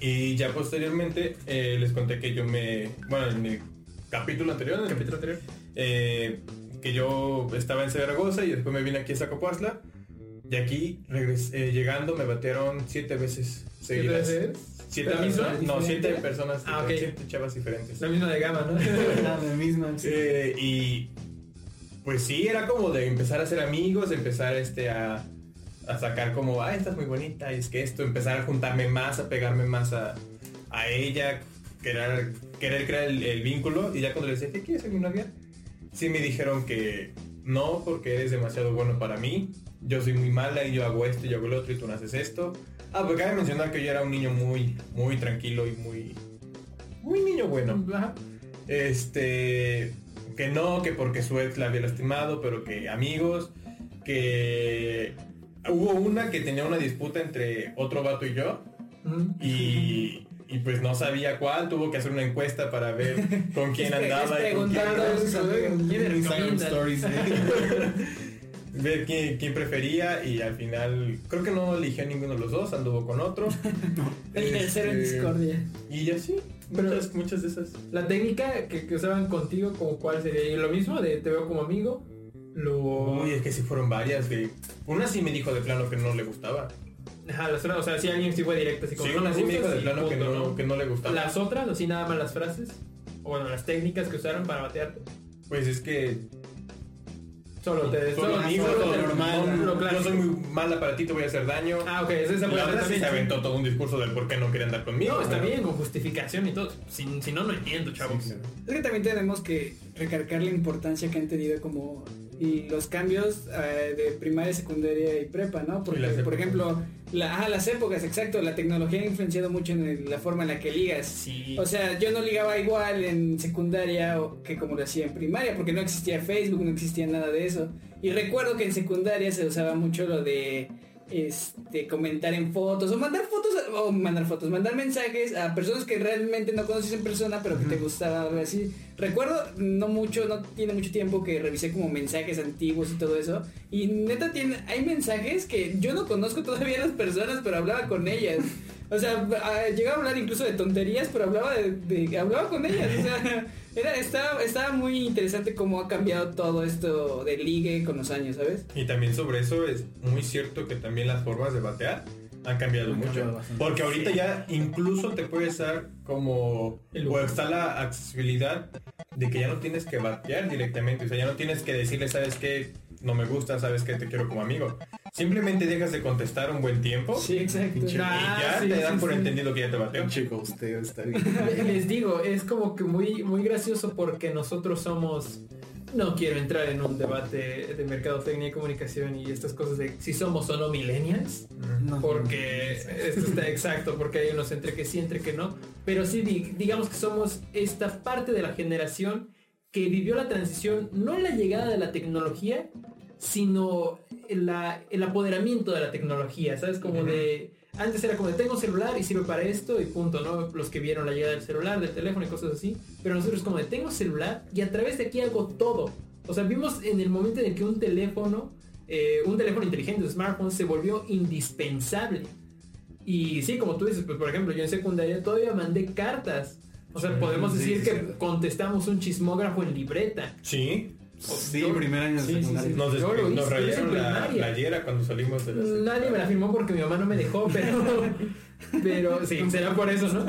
Y ya posteriormente eh, les conté que yo me, bueno, en mi capítulo anterior, en el Capítulo anterior. eh, que yo estaba en Zaragoza y después me vine aquí a Zacopuazla. Y aquí, eh, llegando, me batearon siete veces seguidas. veces? ¿Siete ¿La misma? personas? No, siete personas. Ah, ok. Siete chavas diferentes. La misma de gama, ¿no? La misma. sí. Eh, y pues sí, era como de empezar a ser amigos, empezar este a, a sacar como, ah, estás muy bonita, y es que esto, empezar a juntarme más, a pegarme más a, a ella, querer, querer crear el, el vínculo. Y ya cuando le decía, ¿qué quieres ser mi novia? Sí me dijeron que no, porque eres demasiado bueno para mí. Yo soy muy mala y yo hago esto y yo hago lo otro y tú no haces esto. Ah, porque cabe mencionar que yo era un niño muy, muy tranquilo y muy, muy niño bueno. Ajá. Este, que no, que porque su ex la había lastimado, pero que amigos, que hubo una que tenía una disputa entre otro vato y yo, y, y pues no sabía cuál, tuvo que hacer una encuesta para ver con quién andaba y con quién, ver quién, quién prefería, y al final creo que no eligió a ninguno de los dos, anduvo con otro. El tercero en Este, discordia. Y así, Pero- muchas, muchas de esas. La técnica que, que usaban contigo, como cuál sería ¿Y lo mismo, de te veo como amigo. Lo. Uy, es que sí fueron varias, que una sí me dijo de plano que no le gustaba. Ajá, las otras, o sea, si alguien sí fue directo, así como. Sí, no me dijo de plano que no, que no le gustaba. Las otras, así nada más las frases. O bueno, las técnicas que usaron para batearte. Pues es que Solo te. Solo Solo, amigos, solo todo te- normal. lo yo clásico. soy muy mala para ti, te voy a hacer daño. Ah, ok, esa esa la otra sí se aventó todo un discurso del por qué no quería andar conmigo. No, está pero- bien, con justificación y todo. Si, si no, no entiendo, chavos. Sí, claro. Es que también tenemos que recalcar la importancia que han tenido como y los cambios eh, de primaria, secundaria y prepa, ¿no? Porque, por ejemplo, la, ah, las épocas, exacto, la tecnología ha influenciado mucho en el- la forma en la que ligas. Sí. O sea, yo no ligaba igual en secundaria o- que como lo hacía en primaria, porque no existía Facebook, no existía nada de eso. Y recuerdo que en secundaria se usaba mucho lo de este comentar en fotos o mandar fotos o mandar fotos, mandar mensajes a personas que realmente no conoces en persona, pero que te gustaba así. Recuerdo no mucho, no tiene mucho tiempo que revisé como mensajes antiguos y todo eso y neta tiene hay mensajes que yo no conozco todavía a las personas, pero hablaba con ellas. O sea, a- llegaba a hablar incluso de tonterías, pero hablaba de, de- hablaba con ellas. O sea, era, estaba, estaba muy interesante cómo ha cambiado todo esto de ligue con los años, ¿sabes? Y también sobre eso es muy cierto que también las formas de batear han cambiado Han mucho. cambiado. Porque ahorita ya incluso te puedes dar como... El O está la accesibilidad de que ya no tienes que batear directamente. O sea, ya no tienes que decirle, ¿sabes qué? No me gusta, ¿sabes qué? Te quiero como amigo. Simplemente dejas de contestar un buen tiempo. Sí, exacto. Y Ah, ya sí, te dan sí, por sí. entendido que ya te bateó. Chico, usted está bien. Les digo, es como que muy, muy gracioso porque nosotros somos. No quiero entrar en un debate de mercadotecnia y comunicación y estas cosas de si somos o no millennials. No. Porque esto está exacto, porque hay unos entre que sí, entre que no. Pero sí, di- digamos que somos esta parte de la generación que vivió la transición, no en la llegada de la tecnología, sino la- el apoderamiento de la tecnología, ¿sabes? Como de... Antes era como de tengo celular y sirve para esto y punto, ¿no? Los que vieron la llegada del celular, del teléfono y cosas así. Pero nosotros como de tengo celular y a través de aquí hago todo. O sea, vimos en el momento en el que un teléfono, eh, un teléfono inteligente, un smartphone, se volvió indispensable. Y sí, como tú dices, pues por ejemplo, yo en secundaria todavía mandé cartas. O sea, podemos sí, decir sí, que sí. contestamos un chismógrafo en libreta. Sí. Sí, Yo- primer año de sí, sí, secundaria. sí. Nos, Yo lo nos rayaron la playera cuando salimos de la Nadie me la firmó porque mi mamá no me dejó, pero... Pero sí, será por eso, ¿no?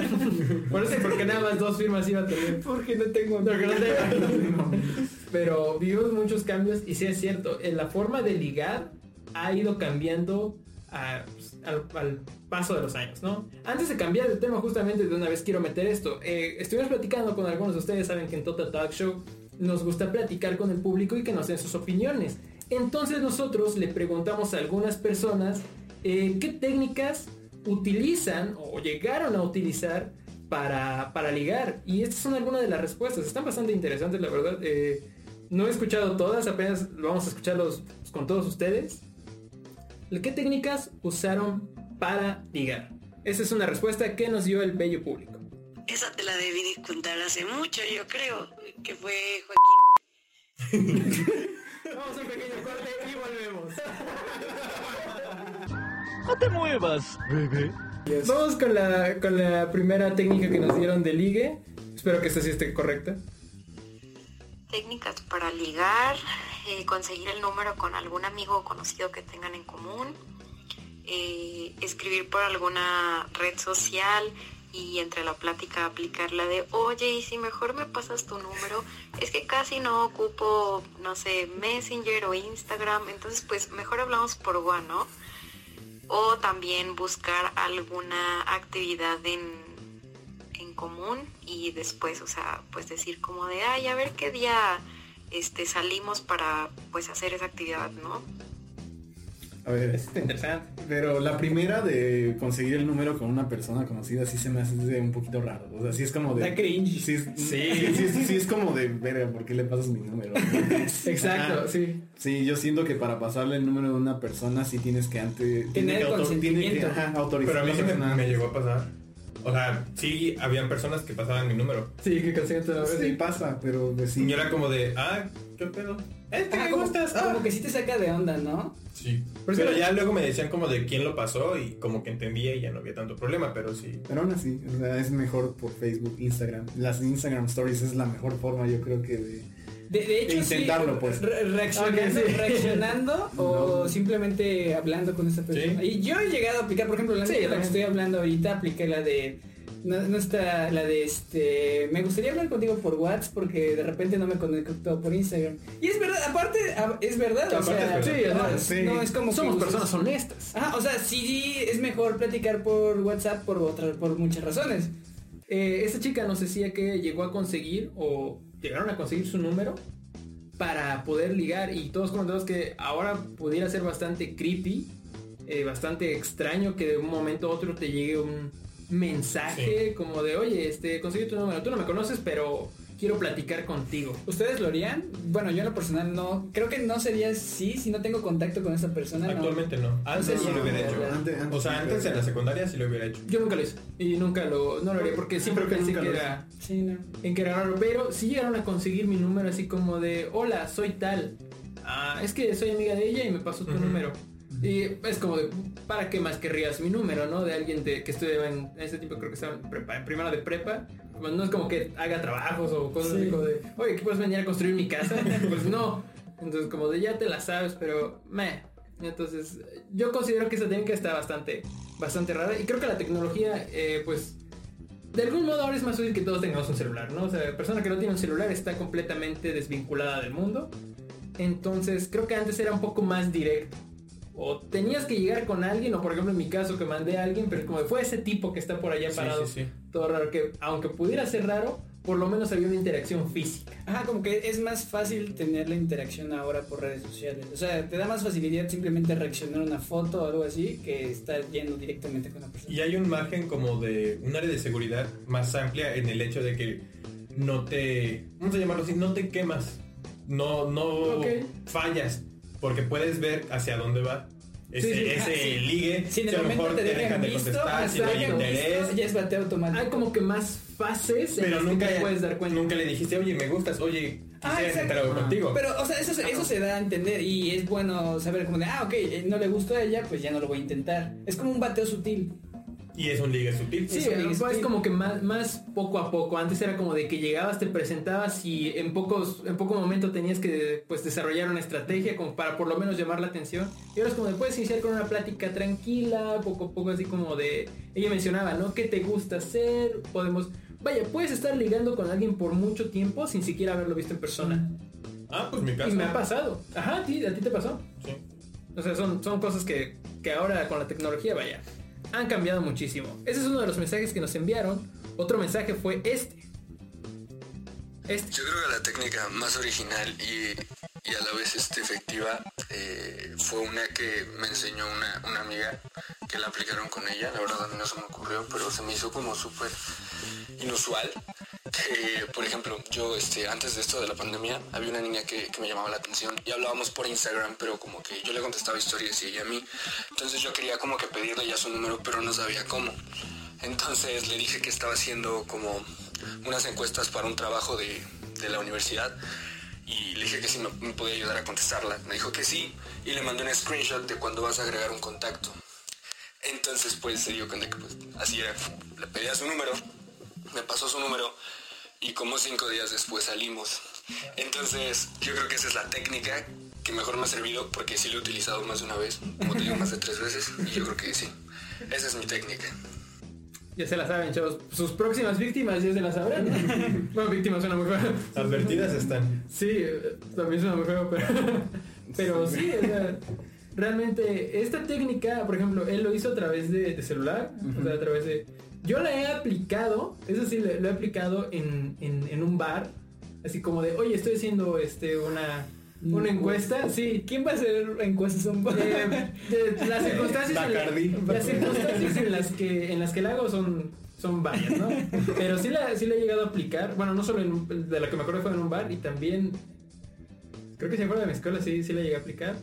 Por eso, porque nada más dos firmas iba a tener. Porque no tengo Porque no tengo- Pero vivimos muchos cambios y sí es cierto, en la forma de ligar ha ido cambiando a- al, al paso de los años, ¿no? Antes de cambiar de tema, justamente de una vez quiero meter esto. Eh, estuvimos platicando con algunos de ustedes, saben que en Total Talk Show nos gusta platicar con el público y que nos den sus opiniones. Entonces nosotros le preguntamos a algunas personas eh, qué técnicas utilizan o llegaron a utilizar para, para ligar. Y estas son algunas de las respuestas. Están bastante interesantes, la verdad. Eh, no he escuchado todas, apenas vamos a escucharlos con todos ustedes. ¿Qué técnicas usaron para ligar? Esa es una respuesta que nos dio el bello público. Esa te la debí de contar hace mucho, yo creo, que fue Joaquín. Vamos a un pequeño corte y volvemos. No te muevas, bebé. Vamos con la, con la primera técnica que nos dieron de ligue. Espero que esta sí esté correcta. técnicas para ligar, eh, conseguir el número con algún amigo o conocido que tengan en común, eh, escribir por alguna red social y entre la plática aplicar la de, oye, y si mejor me pasas tu número, es que casi no ocupo, no sé, Messenger o Instagram, entonces pues mejor hablamos por One, ¿no? O también buscar alguna actividad en, en común y después, o sea, pues decir como de, ay, a ver qué día este, salimos para pues hacer esa actividad, ¿no? A ver, Está interesante. pero la primera de conseguir el número con una persona conocida sí se me hace un poquito raro. O sea, sí es como de. Da cringe. Sí, es, Sí. sí, sí, sí, sí es como de, verga, ¿por qué le pasas mi número? Exacto, Ajá. sí. Sí, yo siento que para pasarle el número de una persona sí tienes que antes... Tener que tiene que, autorizar Pero a mí sí me, llegó a pasar. O sea, sí habían personas que pasaban mi número. Sí, que consiguen todo. Sí, pasa, pero pues, sí. Y yo era como de, ah, ¿qué pedo? Este Ah, me como, gustas. como Ah. que sí te saca de onda, ¿no? Sí. Pero ya luego me decían como de quién lo pasó y como que entendía y ya no había tanto problema, pero sí. Pero aún así, o sea, es mejor por Facebook, Instagram. Las Instagram Stories es la mejor forma, yo creo que de... De, de hecho, Intentarlo, sí, pues. re- reaccionando, sí. reaccionando o No. simplemente hablando con esa persona. Sí. Y yo he llegado a aplicar, por ejemplo, la la que estoy hablando ahorita, apliqué la de. No, no está la de este. Me gustaría hablar contigo por WhatsApp porque de repente no me conecto por Instagram. Y es verdad, aparte, es verdad. o sea, es verdad. no, Sí, es- sí. no es como Somos personas honestas. Ajá, o sea, sí es mejor platicar por WhatsApp por otra, por muchas razones. Eh, esta chica nos decía que llegó a conseguir o llegaron a conseguir su número para poder ligar y todos comentamos que ahora pudiera ser bastante creepy, eh, bastante extraño que de un momento a otro te llegue un mensaje como de oye, este conseguí tu número, tú no me conoces pero quiero platicar contigo. ¿Ustedes lo harían? Bueno, yo en lo personal no. Creo que no sería así si no tengo contacto con esa persona. Actualmente no. Antes sí no, lo hubiera no, hecho. Antes, antes O sea, sí, antes pero- en la secundaria sí lo hubiera hecho. Yo nunca lo hice y nunca lo no lo haría porque siempre pensé que era Sí, no. en que era raro, pero sí llegaron a conseguir mi número así como de, hola, soy tal. Ah, es que soy amiga de ella y me pasó tu número. Y es como de, ¿para qué más querrías mi número, no? De alguien de, que estudiaba en, en ese tiempo, creo que estaba en, prepa, en primero de prepa. Pues no es como que haga trabajos o cosas Sí. como de, oye, ¿qué puedes venir a construir mi casa? pues no. Entonces como de, ya te la sabes, pero, meh. Entonces, yo considero que esa técnica está bastante, bastante rara. Y creo que la tecnología, eh, pues, de algún modo ahora es más útil que todos tengamos un celular, ¿no? O sea, la persona que no tiene un celular está completamente desvinculada del mundo. Entonces, creo que antes era un poco más directo. O tenías que llegar con alguien, o por ejemplo en mi caso que mandé a alguien, pero como fue ese tipo que está por allá parado, sí, sí. todo raro, que aunque pudiera ser raro, por lo menos había una interacción física. Ajá, como que es más fácil tener la interacción ahora por redes sociales. O sea, te da más facilidad simplemente reaccionar a una foto o algo así que estar yendo directamente con la persona. Y hay un margen como de un área de seguridad más amplia en el hecho de que no te, vamos a llamarlo así, no te quemas, no, no fallas, porque puedes ver hacia dónde va ese, Sí, sí, ese ah, sí. ligue, Si en a el lo momento mejor te te dejan de visto, contestar, si no hay dejan interés, visto, ya es bateo automático. Hay como que más fases en pero las que nunca, te puedes dar cuenta. nunca le dijiste, oye, me gustas, oye, Ah, quisiera contigo. Pero, o sea, eso, se- eso se da a entender y es bueno saber como de, ah, ok, eh, no le gustó a ella, pues ya no lo voy a intentar. Es como un bateo sutil. Y es un ligue sutil. Sí, es- es como que más, más poco a poco. Antes era como de que llegabas, te presentabas y en pocos, en poco momento tenías que pues desarrollar una estrategia como para por lo menos llamar la atención. Y ahora es como de puedes iniciar con una plática tranquila, poco a poco así como de ella mencionaba, ¿no? ¿Qué te gusta hacer? Podemos, vaya, puedes estar ligando con alguien por mucho tiempo sin siquiera haberlo visto en persona. Ah, pues mi caso. Y me ha pasado. Ajá, ¿a ti, a ti te pasó. Sí. O sea, son, son cosas que, que ahora con la tecnología, vaya, han cambiado muchísimo. Ese es uno de los mensajes que nos enviaron. Otro mensaje fue este. Este. Yo creo que la técnica más original y, y a la vez este, efectiva eh, fue una que me enseñó una, una amiga que la aplicaron con ella. La verdad a mí no se me ocurrió, pero se me hizo como súper inusual. Por ejemplo, yo este, antes de esto de la pandemia había una niña que, que me llamaba la atención y hablábamos por Instagram, pero como que yo le contestaba historias y ella a mí. Entonces yo quería como que pedirle ya su número, pero no sabía cómo. Entonces le dije que estaba haciendo como unas encuestas para un trabajo de, de la universidad y le dije que si me, podía ayudar a contestarla. Me dijo que sí y le mandé un screenshot de cuando vas a agregar un contacto. Entonces pues se dio cuenta que pues así era. Le pedía su número, me pasó su número y como cinco días después salimos. Entonces yo creo que esa es la técnica que mejor me ha servido porque sí lo he utilizado más de una vez, como te digo, más de tres veces y yo creo que sí. Esa es mi técnica. Ya se la saben, chavos. Sus próximas víctimas ya se la sabrán. bueno, víctimas suena muy feo. Advertidas están. Sí, también suena muy feo, pero, pero sí, o sea, realmente esta técnica, por ejemplo, él lo hizo a través de, de celular, o sea, a través de... Yo la he aplicado, eso sí, lo, lo he aplicado en, en, en un bar, así como de, oye, estoy haciendo este una, una encuesta, sí. ¿Quién va a hacer encuestas Eh, de las circunstancias, en, la- las circunstancias en las que en las que la hago son son varias, ¿no? Pero sí la, sí la he llegado a aplicar. Bueno, no solo en un- de la que me acuerdo fue en un bar y también creo que si acuerdo de mi escuela sí sí la llegué a aplicar.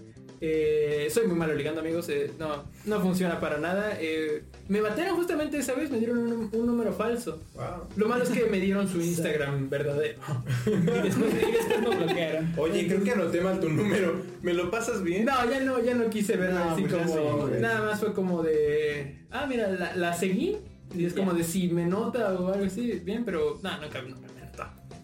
Eh, soy muy malo ligando amigos, eh, no no funciona para nada. Eh, me bateron justamente esa vez, me dieron un, un número falso. Wow. Lo malo es que me dieron su Instagram verdadero. Y después, y después me bloquearon. Oye, creo que anoté mal tu número. ¿Me lo pasas bien? No, ya no, ya no quise ver No, así pues como. sí, nada más fue como de. Ah, mira, la, la seguí. Y es como de si me nota o algo así. Bien, pero. No, me notó.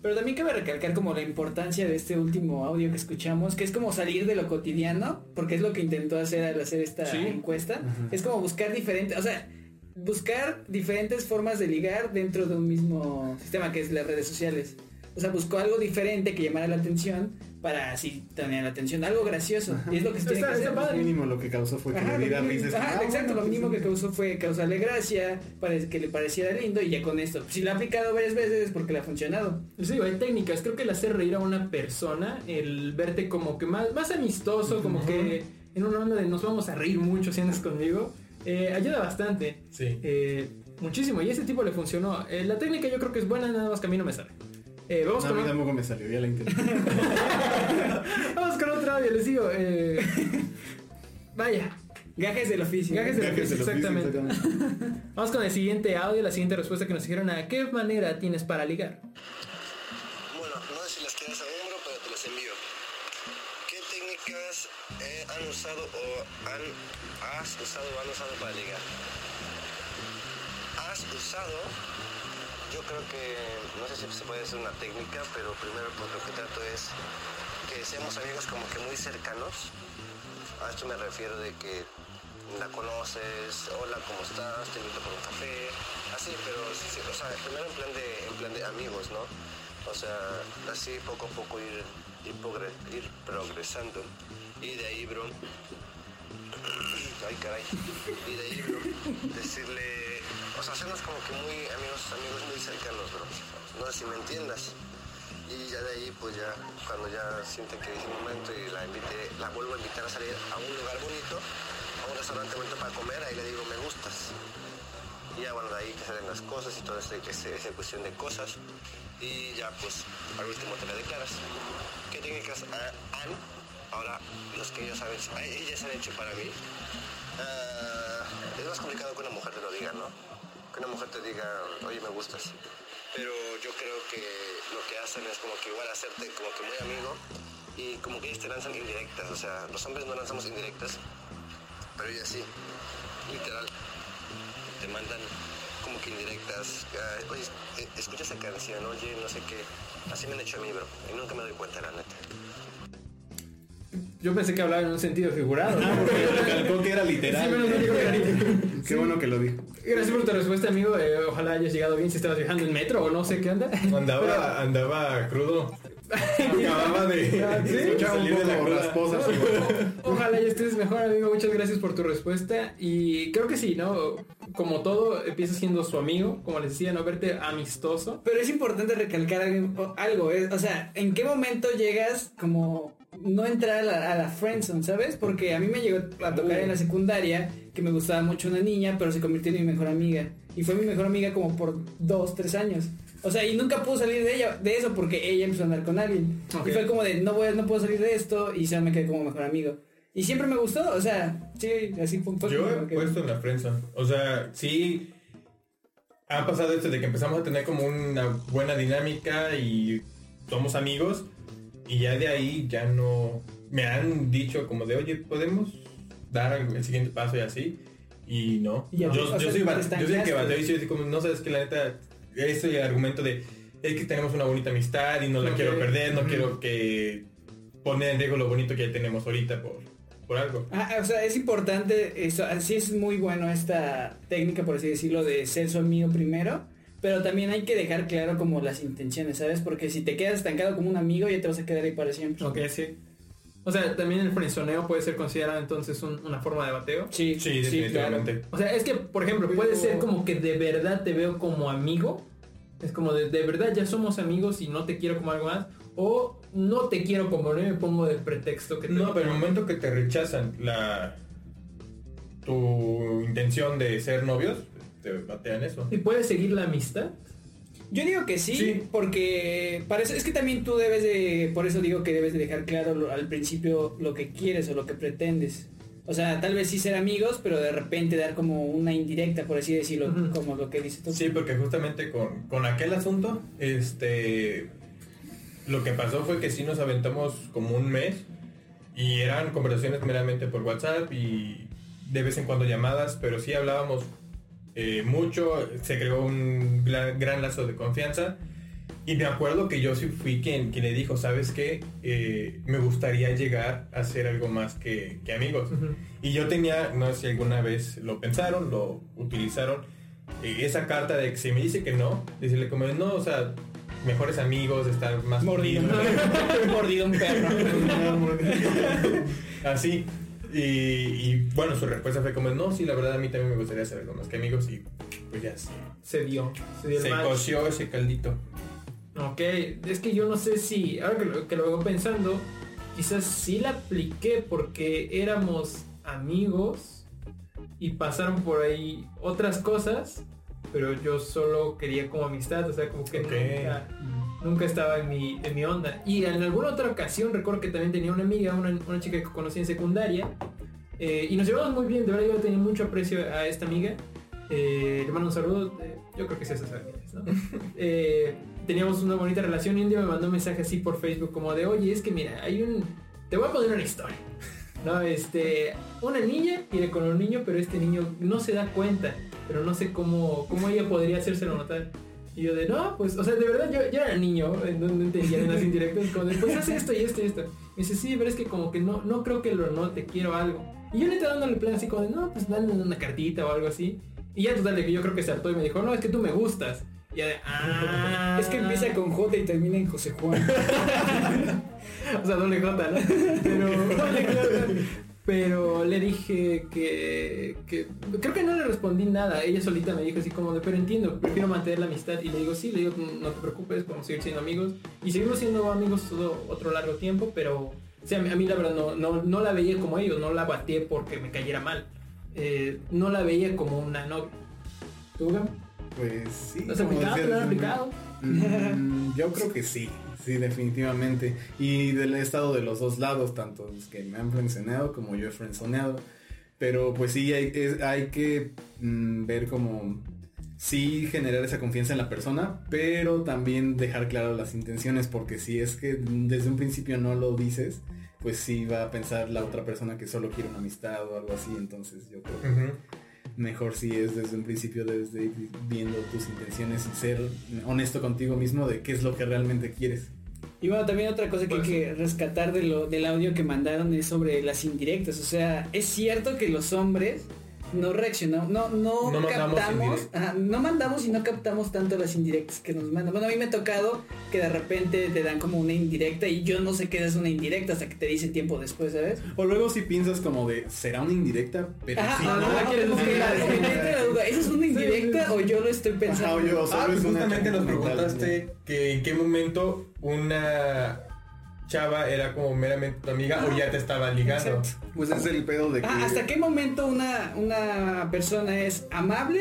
Pero también cabe recalcar como la importancia de este último audio que escuchamos, que es como salir de lo cotidiano, porque es lo que intentó hacer al hacer esta Sí. encuesta. Es como buscar diferentes, o sea, buscar diferentes formas de ligar dentro de un mismo sistema que es las redes sociales. O sea, buscó algo diferente que llamara la atención para así tener la atención, algo gracioso. Y es lo que se tiene Está- que está hacer. padre. Mínimo lo que causó fue que Ajá, me lo diera mínimo- ajá, Ah, exacto, bueno, lo mínimo que causó fue causarle gracia, para que le pareciera lindo y ya con esto. Si lo ha aplicado varias veces es porque le ha funcionado. Digo, hay técnicas. Creo que el hacer reír a una persona, el verte como que más, más amistoso, como que en una onda de nos vamos a reír mucho si andas conmigo, eh, ayuda bastante. Sí. Eh, muchísimo. Y ese tipo le funcionó. Eh, la técnica yo creo que es buena, nada más que a mí no me sale. Eh, vamos, No, a con, mí tampoco me salió, ya la intenté. vamos con otro audio, les digo. eh, vaya, Gajes del oficio. Gajes del Gajes del oficio, exactamente. Vamos con el siguiente audio, la siguiente respuesta que nos dijeron a qué manera tienes para ligar. Bueno, no sé si las quieres a hombro, pero te las envío. ¿Qué técnicas eh, han usado o han, has usado o han usado para ligar? Has usado, yo creo que, no sé si se puede decir una técnica, pero primero pues lo que trato es que seamos amigos como que muy cercanos. A esto me refiero de que la conoces, hola, ¿cómo estás? Te invito por un café, así, pero o sea, primero en plan de, en plan de amigos, ¿no? O sea, así poco a poco ir, ir, ir progresando. Y de ahí, bro, ay caray, y de ahí, bro, decirle, o sea, hacernos como que muy amigos, amigos muy cercanos, bro. No sé si me entiendas. Y ya de ahí, pues ya, cuando ya siente que es el momento y la invite, la vuelvo a invitar a salir a un lugar bonito, a un restaurante bonito para comer, ahí le digo, me gustas. Y ya, bueno, de ahí que salen las cosas y toda esa, esa, cuestión de cosas. Y ya, pues, al último te la declaras. ¿Qué técnicas ha- han, ahora, los que ellos saben, ellas han hecho para mí? Ah, es más complicado que una mujer te lo diga, ¿no? Que una mujer te diga, oye, me gustas. Pero yo creo que lo que hacen es como que igual hacerte como que muy amigo y como que ellos te lanzan indirectas. O sea, los hombres no lanzamos indirectas, pero ellas sí. Literal. Te mandan como que indirectas. ah, Oye, eh, escucha esa canción, oye, no sé qué. Así me han hecho a mí, bro. Y nunca me doy cuenta, la neta. Yo pensé que hablaba en un sentido figurado. ¿no? Porque recalcó que era Sí, literal. menos mal dijo que era literal. Qué bueno que lo dijo. Gracias por tu respuesta, amigo. Eh, ojalá hayas llegado bien si estabas viajando en metro o no sé qué anda. Andaba, andaba crudo. Acababa de Ah, ¿sí? Escuchaba un salir de la rasposa. Ojalá ya estés mejor, amigo. Muchas gracias por tu respuesta. Y creo que sí, ¿no? Como todo, empieza siendo su amigo, como les decía, no verte amistoso. Pero es importante recalcar algo, algo, ¿eh? o sea, ¿en qué momento llegas como no entrar a la, a la friendzone, ¿sabes? Porque a mí me llegó a tocar en la secundaria que me gustaba mucho una niña, pero se convirtió en mi mejor amiga. Y fue mi mejor amiga como por dos, tres años. O sea, y nunca pude salir de ella, de eso porque ella empezó a andar con alguien. Y fue como de, no, voy, no puedo salir de esto y ya me quedé como mejor amigo. Y siempre me gustó, o sea, sí, así fue. Yo he que- puesto en la prensa. O sea, sí. Ha pasado esto de que empezamos a tener como una buena dinámica y somos amigos. Y ya de ahí ya no. Me han dicho como de, oye, podemos dar el siguiente paso y así. Y no. Y yo, yo soy, yo soy el que bateo y soy así como, no sabes que la neta. Ese argumento de, es que tenemos una bonita amistad y no la quiero perder, no quiero que poner en riesgo lo bonito que ya tenemos ahorita por, por algo. Ah, o sea, es importante, eso, así es muy bueno esta técnica, por así decirlo, de ser su amigo primero, pero también hay que dejar claro como las intenciones, ¿sabes? Porque si te quedas estancado como un amigo, ya te vas a quedar ahí para siempre. Ok, sí. O sea, también el frenzoneo puede ser considerado entonces un- una forma de bateo. Sí, Sí, definitivamente. O sea, es que, por ejemplo, puede ser como que de verdad te veo como amigo. Es como de, de verdad ya somos amigos y no te quiero como algo más. O no te quiero como no me pongo de pretexto que te No, pero el momento que te rechazan la tu intención de ser novios, te batean eso. ¿Y puedes seguir la amistad? Yo digo que sí, Sí. porque parece, es que también tú debes de, por eso digo que debes de dejar claro lo- al principio lo que quieres o lo que pretendes. O sea, tal vez sí ser amigos, pero de repente dar como una indirecta, por así decirlo, como lo que dices tú. Sí, porque justamente con, con aquel asunto, este lo que pasó fue que sí nos aventamos como un mes y eran conversaciones meramente por WhatsApp y de vez en cuando llamadas, pero sí hablábamos eh, mucho, se creó un gran, gran lazo de confianza y me acuerdo que yo sí fui quien, quien le dijo, ¿sabes qué? Eh, me gustaría llegar a ser algo más que, que amigos. Y yo tenía, no sé si alguna vez lo pensaron, lo utilizaron, eh, esa carta de que si me dice que no, decirle como, no, o sea, mejores amigos, estar más Mordido. unidos". Mordido un perro. Así. Y, y, bueno, su respuesta fue como, no, sí, la verdad a mí también me gustaría ser algo más que amigos y pues ya sí. Se dio. Se dio Se coció ese caldito. Ok, es que yo no sé si, ahora que lo, que lo vengo pensando, quizás sí la apliqué porque éramos amigos y pasaron por ahí otras cosas, pero yo solo quería como amistad, o sea, como que Ok. nunca, nunca estaba en mi, en mi onda. Y en alguna otra ocasión recuerdo que también tenía una amiga, una, una chica que conocí en secundaria, eh, y nos llevamos muy bien, de verdad yo tenía mucho aprecio a esta amiga. Eh, le mando un saludo, eh, yo creo que sí se sabe quién es, ¿no? Teníamos una bonita relación y un día me mandó un mensaje así por Facebook como de, oye, es que mira, hay un... Te voy a poner una historia. No, este, una niña quiere con un niño, pero este niño no se da cuenta, pero no sé cómo, cómo ella podría hacérselo notar. Y yo de, no, pues, o sea, de verdad yo, yo era niño, eh, no, no entendía en las indirectas, como de, pues haz esto y esto y esto. Me dice, sí, pero es que como que no, no creo que lo note, quiero algo. Y yo neta dándole plan así como de, no, pues dale una cartita o algo así. Y ya total yo creo que se hartó y me dijo, no, es que tú me gustas. Y ya de, ah. Es que empieza con J y termina en José Juan. O sea, doble J, ¿no? Pero, pero le dije que, que... Creo que no le respondí nada. Ella solita me dijo así como de, pero entiendo, prefiero mantener la amistad. Y le digo, sí, le digo, no te preocupes, podemos seguir siendo amigos. Y seguimos siendo amigos todo otro largo tiempo, pero... O sea, a mí, la verdad no, no, no la veía como ellos, no la bateé porque me cayera mal. Eh, no la veía como una novia. ¿Tú? Pues sí. ¿Lo has aplicado? ¿Lo has aplicado? Mm, yo creo que sí, sí, definitivamente. Y del estado de los dos lados, tanto los que me han frenzoneado como yo he frenzoneado. Pero pues sí, hay, es- hay que mm, ver como sí generar esa confianza en la persona, pero también dejar claro las intenciones, porque si es que desde un principio no lo dices, pues sí va a pensar la otra persona que solo quiere una amistad o algo así, entonces yo creo que mejor si es desde un principio debes de ir viendo tus intenciones y ser honesto contigo mismo de qué es lo que realmente quieres. Y bueno, también otra cosa que hay que rescatar de lo, del audio que mandaron es sobre las indirectas. O sea, es cierto que los hombres no reaccionamos, no, no, No mandamos captamos, ajá, no mandamos y no captamos tanto las indirectas que nos mandan. Bueno, a mí me ha tocado que de repente te dan como una indirecta y yo no sé qué es una indirecta hasta que te dicen tiempo después, ¿sabes? O luego si piensas como de, ¿será una indirecta? Pero Ajá, sí, no, quieres la- duda, ¿Esa es una indirecta o yo lo estoy pensando? Ajá, o yo, Ah, pues justamente nos preguntaste que en qué momento una chava era como meramente tu amiga o ya te estaba ligando. Exacto. Pues es el pedo de que... Ah, ¿Hasta qué momento una, una persona es amable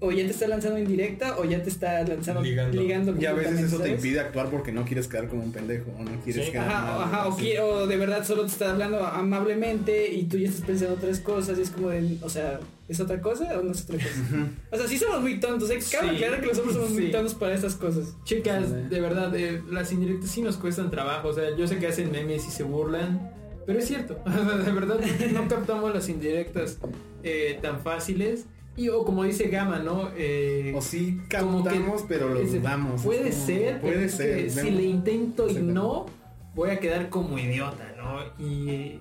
o ya te está lanzando indirecta o ya te está lanzando Ligando. ligando? Y a veces eso te impide actuar porque no quieres quedar como un pendejo o no quieres Sí. quedar Ajá, mal, ajá, o, de verdad solo te está hablando amablemente y tú ya estás pensando otras cosas y es como de, o sea, ¿es otra cosa o no es otra cosa? O sea, sí somos muy tontos, ¿eh? Cabe Sí. aclarar que los hombres somos muy tontos para estas cosas. Chicas, de verdad, eh, las indirectas sí nos cuestan trabajo. O sea, yo sé que hacen memes y se burlan, pero es cierto. de verdad, no captamos las indirectas eh, tan fáciles. Y o como dice Gama, ¿no? Eh, O sí como que- captamos, pero lo dudamos. Puede como- ser, pero Puede es ser. que si le intento y no, voy a quedar como idiota, ¿no? Y. eh,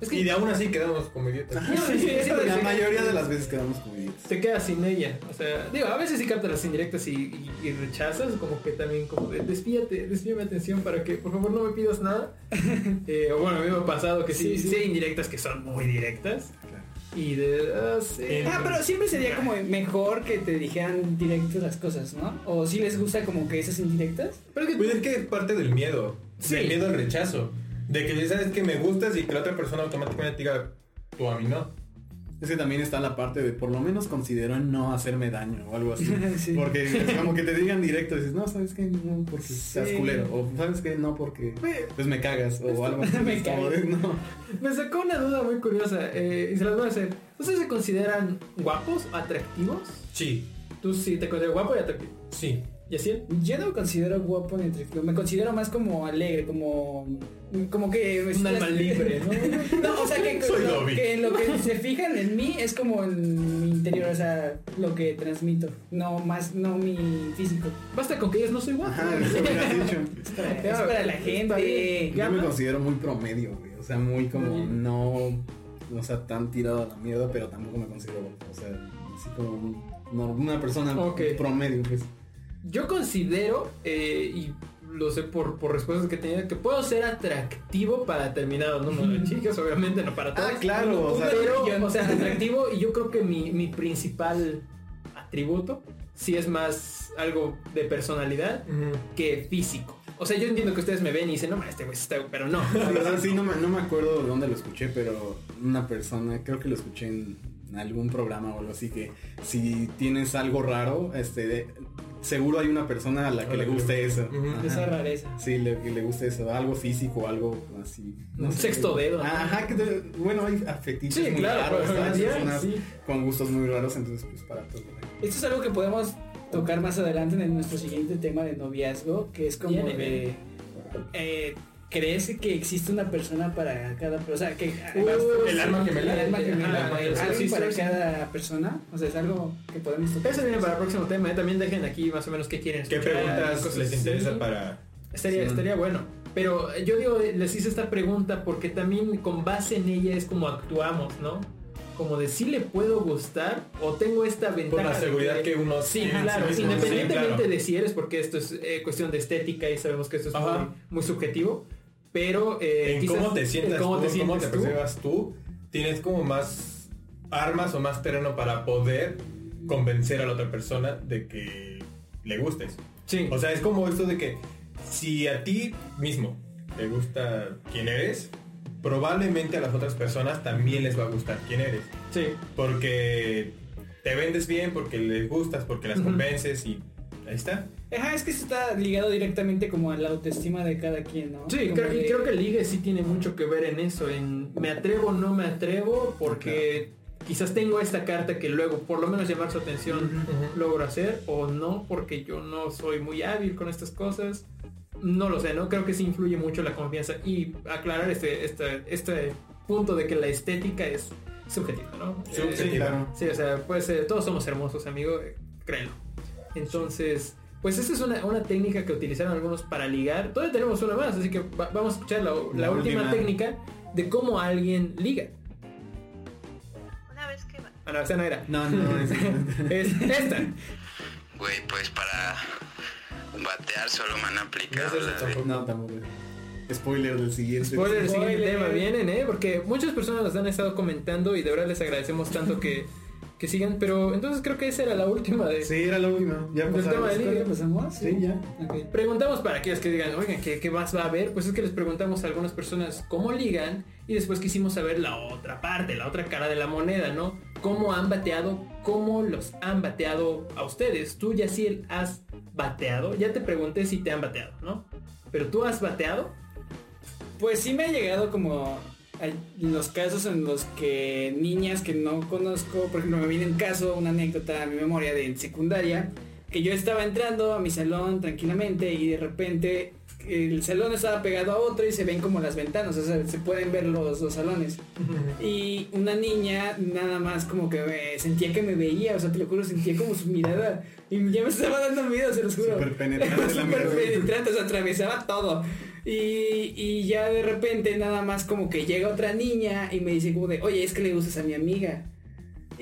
Es que Y de aún así quedamos como idiotas. Ajá, No, sí, sí, sí, la sí. mayoría de las veces quedamos como idiotas. te quedas sin ella. O sea, digo, a veces sí captas las indirectas y, y- y rechazas, como que también como de desvíate, desvía mi atención para que por favor no me pidas nada. Eh, o bueno, a mí me ha pasado que sí, Sí, sí. sí hay indirectas que son muy directas. Y de... ah, sí. Ah, pero siempre sería como mejor que te dijeran directas las cosas, ¿no? O si les gusta como que esas indirectas. Pero que- Pues es que es parte del miedo. Sí. Del miedo al rechazo. De que sabes que me gustas y que la otra persona automáticamente diga, tú a mí no. Es que también está la parte de por lo menos considero en no hacerme daño o algo así. Sí. Porque es como que te digan directo, dices, no, sabes que no porque seas culero. O sabes que no porque pues me cagas o algo así. Me cagas. no. Me sacó una duda muy curiosa eh, y se las voy a hacer. ¿Ustedes se consideran guapos, atractivos? Sí, Tú sí te consideras guapo y atractivo. sí. ¿Y así? Yo no me considero guapo ni atractivo, me considero más como alegre, como como que Un alma libre, ¿no? No, o sea que, Soy lo, que lo que se fijan en mí es como en mi interior, o sea, lo que transmito, no más, no mi físico. Basta con que ellos no soy guapo. Ajá, eso hubieras dicho. Es para, es para la gente. Yo me considero muy promedio, güey. O sea, muy como no, o sea, tan tirado a la mierda, pero tampoco me considero guapo. O sea, así como un- no, una persona promedio, pues. Yo considero, eh, y lo sé por, por respuestas que he tenido, que puedo ser atractivo para determinado número de chicas, obviamente no para todas. Ah, claro, o sea, pero, o sea, atractivo y yo creo que mi, mi principal atributo sí es más algo de personalidad que físico. O sea, yo entiendo que ustedes me ven y dicen, no, ma, este güey está, pero no. La verdad sí, no me, no me acuerdo de dónde lo escuché, pero una persona, creo que lo escuché en algún programa o algo así, que si tienes algo raro, este, de- seguro hay una persona a la que A la le que guste le- eso. Esa rareza. Sí, le, que le guste eso, algo físico, algo así. Un sexto dedo, ¿no? Ajá, que te- bueno, hay fetiches Sí, muy claro, raros, hay sí, personas sí. con gustos muy raros, entonces pues para todo. Esto es algo que podemos tocar más adelante en nuestro siguiente tema de noviazgo, que es como de... eh, ¿Crees que existe una persona para cada persona? O sea, que Uh, el alma gemela. El alma gemela, Ajá, ¿alguien para cada persona? O sea, es algo que podemos tocar. Eso viene para el próximo tema. ¿eh? También dejen aquí más o menos qué quieren ¿Qué preguntas cosas les interesa para...? Estaría, Sí. estaría bueno. Pero yo digo, les hice esta pregunta porque también con base en ella es como actuamos, ¿no? Como de si le puedo gustar o tengo esta ventaja. Por la de seguridad que uno Sí, claro, sí independientemente Sí, claro. de si eres, porque esto es eh, cuestión de estética y sabemos que esto es muy subjetivo. Pero eh, en quizás cómo te sientas cómo tú, te cómo te percibas tú, tienes como más armas o más terreno para poder convencer a la otra persona de que le gustes. Sí. O sea, es como esto de que si a ti mismo te gusta quién eres, probablemente a las otras personas también les va a gustar quién eres. sí. Porque te vendes bien, porque les gustas, porque las Ujú. convences y ahí está. Ajá, es que eso está ligado directamente como a la autoestima de cada quien, ¿no? Sí, creo, de- creo que el ligue sí tiene mucho que ver en eso, en me atrevo o no me atrevo, porque quizás tengo esta carta que luego, por lo menos llamar su atención, Ujú. logro hacer, o no, porque yo no soy muy hábil con estas cosas. No lo sé, ¿no? Creo que sí influye mucho la confianza y aclarar este, este, este punto de que la estética es subjetiva, ¿no? Eh, Subjetiva. Sí, o sea, pues eh, todos somos hermosos, amigo, eh, créelo. Entonces, pues esta es una, una técnica que utilizaron algunos para ligar. Todavía tenemos una más, así que va- vamos a escuchar la, la La última última. técnica de cómo alguien liga. Una vez que, Ah, no, esa no era. No, no, es, Es esta. Güey, pues para batear solo me han aplicado No, tampoco. no, tampoco. Spoiler del siguiente. Spoiler, el siguiente tema vienen, ¿eh? Porque muchas personas nos han estado comentando y de verdad les agradecemos tanto que, que sigan. Pero entonces creo que esa era la última de... Sí, era la última. Ya Del tema de ¿Creo ligue. que pasamos? Sí, ya. Preguntamos para aquellos que digan, oigan, ¿qué, ¿qué más va a haber? Pues es que les preguntamos a algunas personas cómo ligan y después quisimos saber la otra parte, la otra cara de la moneda, ¿no? ¿Cómo han bateado? ¿Cómo los han bateado a ustedes? Tú, Yaciel, has bateado. Ya te pregunté si te han bateado, ¿no? Pero tú has bateado. Pues sí me ha llegado como hay los casos en los que niñas que no conozco, por ejemplo, me viene un caso, una anécdota a mi memoria de secundaria, que yo estaba entrando a mi salón tranquilamente y de repente el salón estaba pegado a otro y se ven como las ventanas, o sea, se pueden ver los dos salones. Y una niña nada más como que me sentía que me veía, o sea, te lo juro, sentía como su mirada y ya me estaba dando miedo, se los juro. Súper penetrante la Súper penetrante, o sea, atravesaba todo. Y, y ya de repente nada más como que llega otra niña y me dice como de, oye, es que le gustas a mi amiga.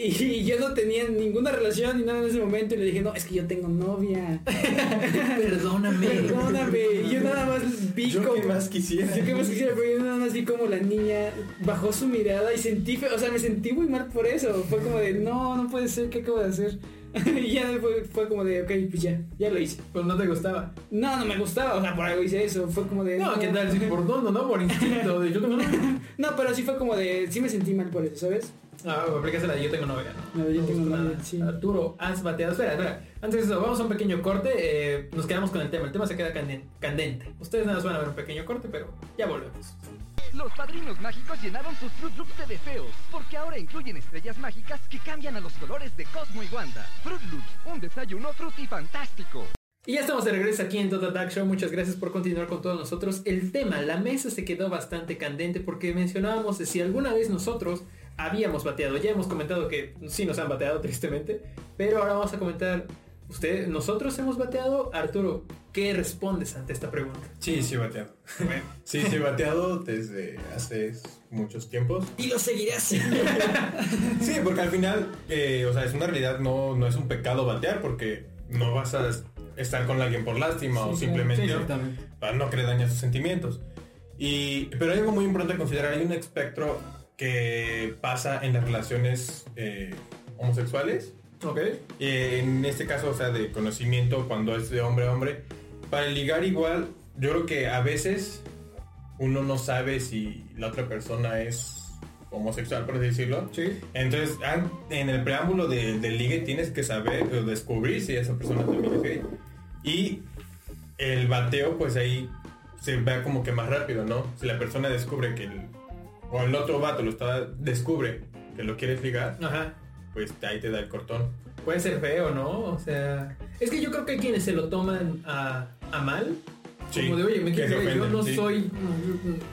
Y, yo no tenía ninguna relación ni nada en ese momento y le dije, no, es que yo tengo novia. Perdóname. Perdóname. Y yo nada más vi Yo como... que más quisiera. Yo que más quisiera, pero yo nada más vi como la niña bajó su mirada y sentí, o sea, me sentí muy mal por eso. Fue como de, no, no puede ser, ¿qué acabo de hacer? y ya fue, fue como de, ok, pues ya, ya lo hice. Pues no te gustaba. No, no me gustaba, o sea, por algo hice eso. Fue como de. No, ¿qué tal? Sí, por dónde, ¿no? Por instinto. De yo tengo novia. No, pero sí fue como de. Sí me sentí mal por eso, ¿sabes? Ah, aplicaste la de yo tengo novia, ¿no? No, yo tengo novia, nada. sí. Arturo, has bateado. Espera, espera. Antes de eso, vamos a un pequeño corte. eh, nos quedamos con el tema. El tema se queda canden- candente. Ustedes nada más van a ver un pequeño corte, pero ya volvemos. Los padrinos mágicos llenaron sus Fruit Loops de defeos, porque ahora incluyen estrellas mágicas que cambian a los colores de Cosmo y Wanda. Fruit Loops, un desayuno fantástico. Y ya estamos de regreso aquí en Total Dark Show. Muchas gracias por continuar con todos nosotros. El tema, la mesa se quedó bastante candente porque mencionábamos de si alguna vez nosotros habíamos bateado. Ya hemos comentado que sí nos han bateado tristemente, pero ahora vamos a comentar. ¿Usted, nosotros hemos bateado? Arturo, ¿qué respondes ante esta pregunta? Sí, sí, bateado. Sí, sí, bateado desde hace muchos tiempos. Y lo seguiré haciendo. Sí, porque al final, eh, o sea, es una realidad, no, no es un pecado batear porque no vas a estar con alguien por lástima o simplemente Sí, para no que le dañe sus sentimientos. Y, pero hay algo muy importante a considerar, hay un espectro que pasa en las relaciones eh, homosexuales. Ok. Eh, en este caso, o sea, de conocimiento cuando es de hombre a hombre. Para ligar igual, yo creo que a veces uno no sabe si la otra persona es homosexual, por así decirlo. Sí. Entonces, en el preámbulo de- del ligue tienes que saber o descubrir si esa persona también es gay. Y el bateo, pues ahí se ve como que más rápido, ¿no? Si la persona descubre que el, o el otro vato lo está, descubre que lo quieres ligar, Ajá. pues ahí te da el cortón. Puede ser feo, ¿no? O sea, es que yo creo que hay quienes se lo toman a, a mal. Sí, como de, oye, me yo no sí. soy.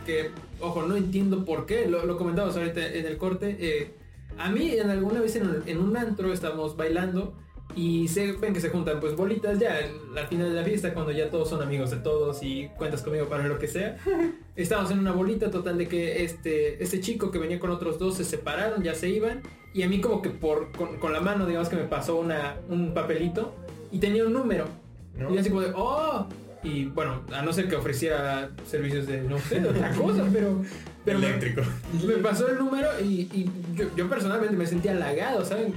Que, ojo, no entiendo por qué. Lo, lo comentamos ahorita en el corte. eh, a mí, en alguna vez en, en un antro estábamos bailando y se ven que se juntan pues bolitas ya al al final de la fiesta cuando ya todos son amigos de todos y cuentas conmigo para lo que sea. Estábamos en una bolita total de que este, este chico que venía con otros dos se separaron, ya se iban y a mí como que por con, con la mano digamos que me pasó una, un papelito y tenía un número. ¿no? Y así como de, oh, y bueno, a no ser que ofreciera servicios de, no sé, de otra cosa, pero... pero me- Eléctrico. Me, pasó el número y, y yo, yo personalmente me sentía halagado, ¿saben?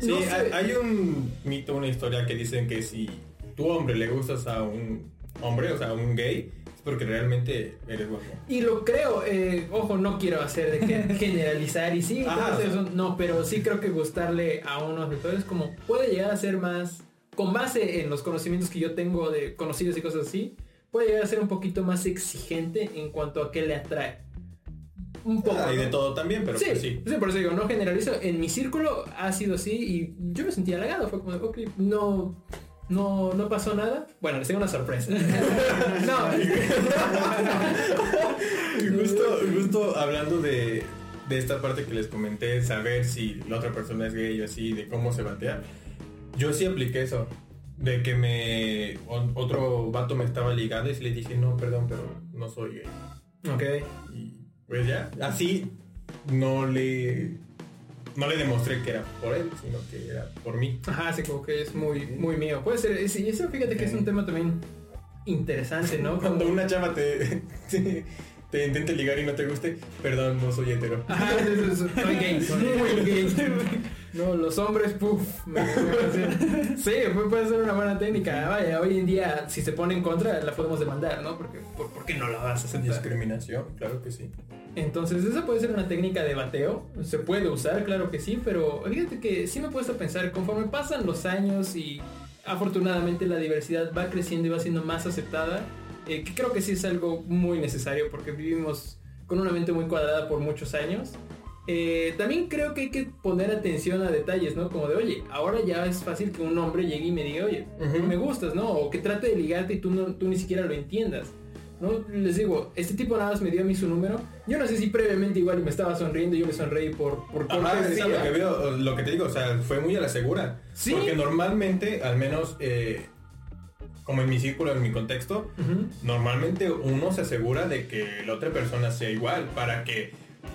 Sí, No sé. hay, hay un mito, una historia que dicen que si tu hombre le gustas a un hombre, o sea, a un gay, es porque realmente eres guapo. Y lo creo, eh, ojo, no quiero hacer de que generalizar y sí, o sea. no, pero sí creo que gustarle a unos lectores como puede llegar a ser más, con base en los conocimientos que yo tengo de conocidos y cosas así, puede llegar a ser un poquito más exigente en cuanto a qué le atrae. Un poco. Hay de todo también, pero sí, pues sí. sí, por eso digo, no generalizo. En mi círculo ha sido así y yo me sentía halagado. Fue como, ok, no, no, no pasó nada. Bueno, les tengo una sorpresa. no, justo, justo hablando de, de esta parte que les comenté, saber si la otra persona es gay o así, de cómo se batea. Yo sí apliqué eso. De que me otro vato me estaba ligando y le dije, no, perdón, pero no soy gay. ok. Y pues ya, así no le no le demostré que era por él, sino que era por mí. Ajá, sí, como que es muy, muy mío. Puede ser, sí, eso fíjate que es un tema también interesante, ¿no? Cuando una chava te, te, te intente ligar y no te guste, perdón, no soy hetero. Ajá, es- soy gay, soy muy gay. No, los hombres, puff. me- me- sí, puede ser una buena técnica. Vaya, hoy en día, si se pone en contra, la podemos demandar, ¿no? Porque, ¿por, por qué no la vas a aceptar? Discriminación, claro que sí. Entonces, esa puede ser una técnica de bateo. Se puede usar, claro que sí, pero fíjate que sí me he puesto a pensar, conforme pasan los años y afortunadamente la diversidad va creciendo y va siendo más aceptada, eh, que creo que sí es algo muy necesario porque vivimos con una mente muy cuadrada por muchos años. Eh, también creo que hay que poner atención a detalles, ¿no? Como de, oye, ahora ya es fácil que un hombre llegue y me diga, oye, me gustas, ¿no? O que trate de ligarte y tú, no, tú ni siquiera lo entiendas. ¿No? Les digo, este tipo nada más me dio a mí su número. Yo no sé si previamente igual me estaba sonriendo y yo le sonreí por, por Ajá, sí, lo que veo, lo que te digo, o sea, fue muy a la segura. Sí. Porque normalmente, al menos, eh, como en mi círculo, en mi contexto, normalmente uno se asegura de que la otra persona sea igual para que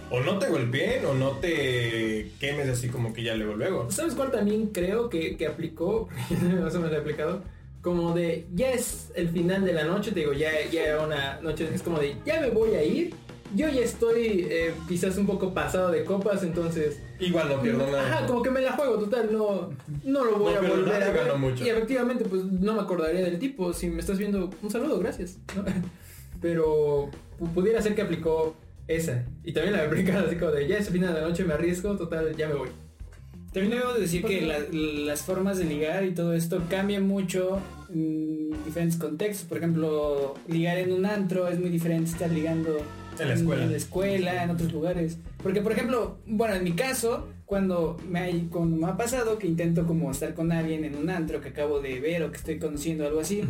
o no te golpeen o no te quemes así como que ya luego luego. ¿Sabes cuál también creo que, que aplicó? Más o menos aplicado. Como de, ya es el final de la noche, te digo, ya, ya era una noche, es como de, ya me voy a ir. Yo ya estoy eh, quizás un poco pasado de copas, entonces... Igual no pierdo nada. Ajá, como que me la juego total, no, no lo voy No a volver nada a ver. gano mucho. Y efectivamente, pues no me acordaría del tipo. Si me estás viendo, un saludo, gracias. ¿no? Pero pu- pudiera ser que aplicó esa. Y también la aplicado así como de, ya es el final de la noche, me arriesgo, total, ya me voy. También debemos decir que la- las formas de ligar y todo esto cambian mucho en diferentes contextos. Por ejemplo, ligar en un antro es muy diferente estar ligando En la escuela. en, la escuela, en otros lugares. Porque, por ejemplo, bueno, en mi caso, cuando me, hay- cuando me ha pasado que intento como estar con alguien en un antro que acabo de ver o que estoy conociendo algo así,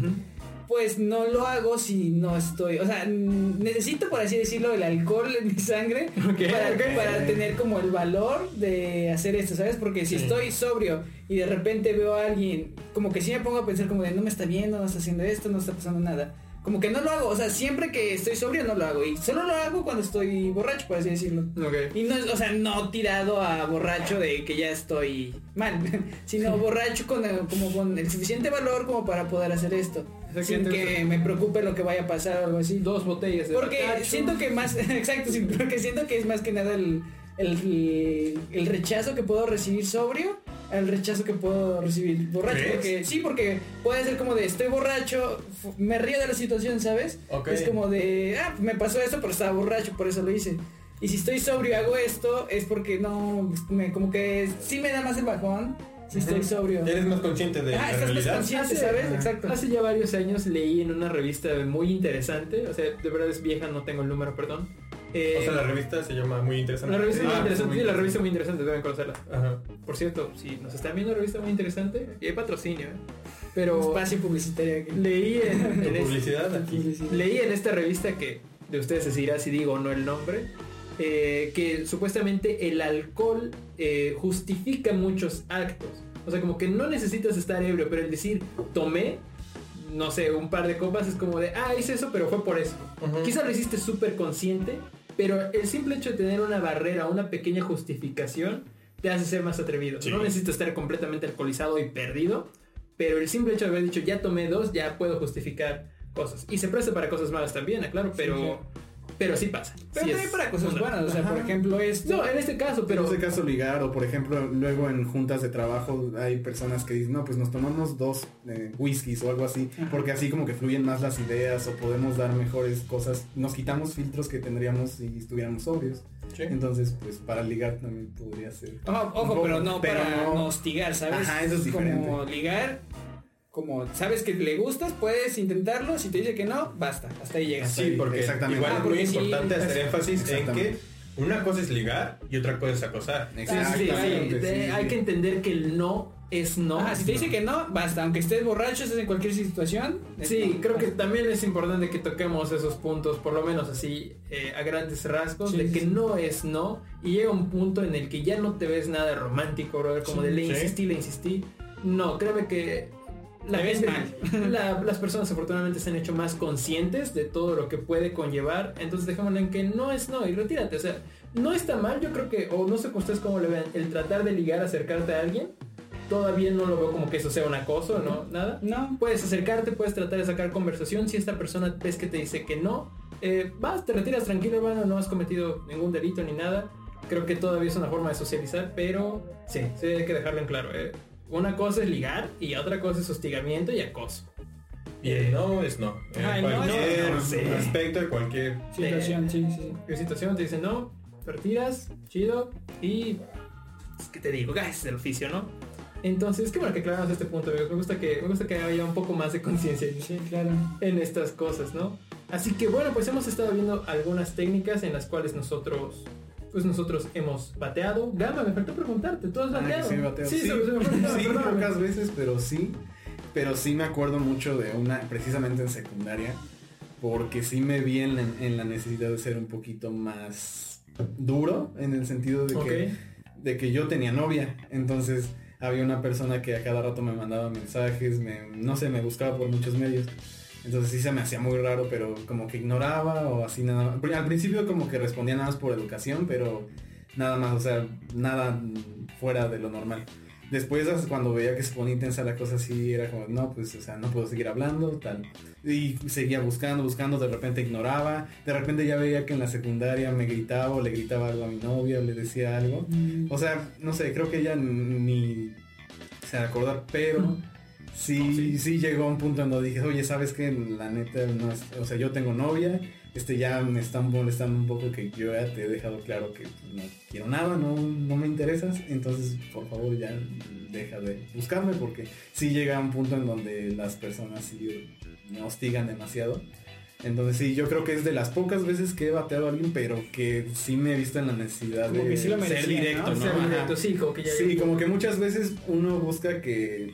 pues no lo hago si no estoy, o sea, necesito por así decirlo el alcohol en mi sangre para, tener como el valor de hacer esto, ¿sabes? Porque si Sí. estoy sobrio y de repente veo a alguien, como que sí me pongo a pensar como de no me está viendo, no está haciendo esto, no está pasando nada. Como que no lo hago, o sea, siempre que estoy sobrio no lo hago y solo lo hago cuando estoy borracho, por así decirlo. Ok. Y no, es- o sea, no tirado a borracho de que ya estoy mal, sino borracho con el, como con el suficiente valor como para poder hacer esto. Sin que me preocupe lo que vaya a pasar o algo así. Dos botellas de Porque bacacho. siento que más, exacto, porque siento que es más que nada el, el, el rechazo que puedo recibir sobrio al rechazo que puedo recibir borracho. ¿Crees? Porque sí, porque puede ser como de estoy borracho, me río de la situación, ¿sabes? Ok. Es como de, ah, me pasó esto, pero estaba borracho, por eso lo hice. Y si estoy sobrio y hago esto, es porque no, me, como que sí me da más el bajón si estoy sobrio. Eres más consciente de Ah, la más realidad. consciente, ¿sabes? Exacto. Hace ya varios años leí en una revista muy interesante, o sea, de verdad es vieja, no tengo el número, perdón. Eh, O sea, la revista se llama muy interesante. la revista muy Ah, interesante, muy sí, la revista muy interesante, deben conocerla. Ajá. Por cierto, si nos están viendo revista muy interesante, y hay patrocinio, ¿eh? Pero Espacio publicitario aquí. leí en, en aquí. leí en esta revista que de ustedes se dirá si digo o no el nombre, eh, que supuestamente el alcohol eh, justifica muchos actos. O sea, como que no necesitas estar ebrio, pero el decir tomé, no sé, un par de copas es como de, ah, hice eso, pero fue por eso. Ujú. Quizás lo hiciste súper consciente, pero el simple hecho de tener una barrera, una pequeña justificación, te hace ser más atrevido. Sí. No necesitas estar completamente alcoholizado y perdido, pero el simple hecho de haber dicho ya tomé dos, ya puedo justificar cosas. Y se presta para cosas malas también, aclaro, pero, pero sí pasa. Pero Sí también es para cosas una- buenas, o sea, por ejemplo, esto. No, en este caso, Pero en ese caso ligar o por ejemplo luego en juntas de trabajo hay personas que dicen no pues nos tomamos dos eh, whiskies o algo así Ajá. porque así como que fluyen más las ideas o podemos dar mejores cosas nos quitamos filtros que tendríamos si estuviéramos sobrios Sí. entonces pues para ligar también podría ser Ojo, pero no pero para no- hostigar, ¿sabes? Ajá, eso es como ligar, como sabes que le gustas, puedes intentarlo. Si te dice que no, basta, hasta ahí llegas. Sí, porque Exactamente. igual Ah, es muy porque sí, importante hacer énfasis en que Exactamente. una cosa es ligar y otra cosa es acosar. Sí, sí, sí, Exactamente, hay que entender que el no es no. Ajá, si te dice que no, basta, aunque estés borracho, estés en cualquier situación. Sí, no, creo que también es importante que toquemos esos puntos, por lo menos así, eh, a grandes rasgos, Sí, de sí, que sí. no es no, y llega un punto en el que ya no te ves nada romántico, brother, como Sí, de le sí. insistí, le insistí. No, créeme que la Te ves gente, la- las personas afortunadamente se han hecho más conscientes de todo lo que puede conllevar, entonces dejémoslo en que no es no y retírate, o sea, no está mal, yo creo que, o no sé ustedes cómo le ven, el tratar de ligar, acercarte a alguien, todavía no lo veo como que eso sea un acoso, ¿no? Nada. No. Puedes acercarte, puedes tratar de sacar conversación, si esta persona ves que te dice que no, eh, vas, te retiras tranquilo, hermano, no has cometido ningún delito ni nada. Creo que todavía es una forma de socializar, pero sí, sí hay que dejarlo en claro. eh. Una cosa es ligar y otra cosa es hostigamiento y acoso. Y el no es no. En Ah, el no es cualquier no, sí. aspecto de cualquier. Situación, sí, sí. sí. ¿Qué situación? Te dicen no, te retiras, chido, y... pues, ¿Qué te digo? Gajes del oficio, ¿no? Entonces, qué bueno que aclaramos este punto, amigos. Me gusta que, me gusta que haya un poco más de conciencia Sí, claro. en estas cosas, ¿no? Así que bueno, pues hemos estado viendo algunas técnicas en las cuales nosotros, pues nosotros hemos bateado. Gama, me faltó preguntarte, ¿tú has Ah, bateado? sí, bateo. Sí, Sí, se- me sí, pocas veces, pero sí. Pero sí me acuerdo mucho de una, precisamente en secundaria, porque sí me vi en la, en la necesidad de ser un poquito más duro, en el sentido de que, de que yo tenía novia. Entonces había una persona que a cada rato me mandaba mensajes, me, no sé, me buscaba por muchos medios. Entonces sí se me hacía muy raro, pero como que ignoraba o así nada más. Al principio como que respondía nada más por educación, pero nada más, o sea, nada mm, fuera de lo normal. Después cuando veía que se ponía intensa la cosa así, era como, no, pues, o sea, no puedo seguir hablando, tal. Y seguía buscando, buscando, de repente ignoraba, de repente ya veía que en la secundaria me gritaba o le gritaba algo a mi novia o le decía algo. O sea, no sé, creo que ella ni se acordar, pero sí, sí llegó a un punto en donde dije, oye, ¿sabes qué? La neta, no es- o sea, yo tengo novia, este ya me están molestando un poco que yo ya te he dejado claro que pues, no quiero nada, no, no me interesas, entonces por favor ya deja de buscarme porque sí llega a un punto en donde las personas sí me hostigan demasiado. Entonces sí, yo creo que es de las pocas veces que he bateado a alguien, pero que sí me he visto en la necesidad Como de que sí lo ser directo, ¿no? ¿no? Ser Ajá. directo, sí, como que ya Sí, como que muchas veces uno busca que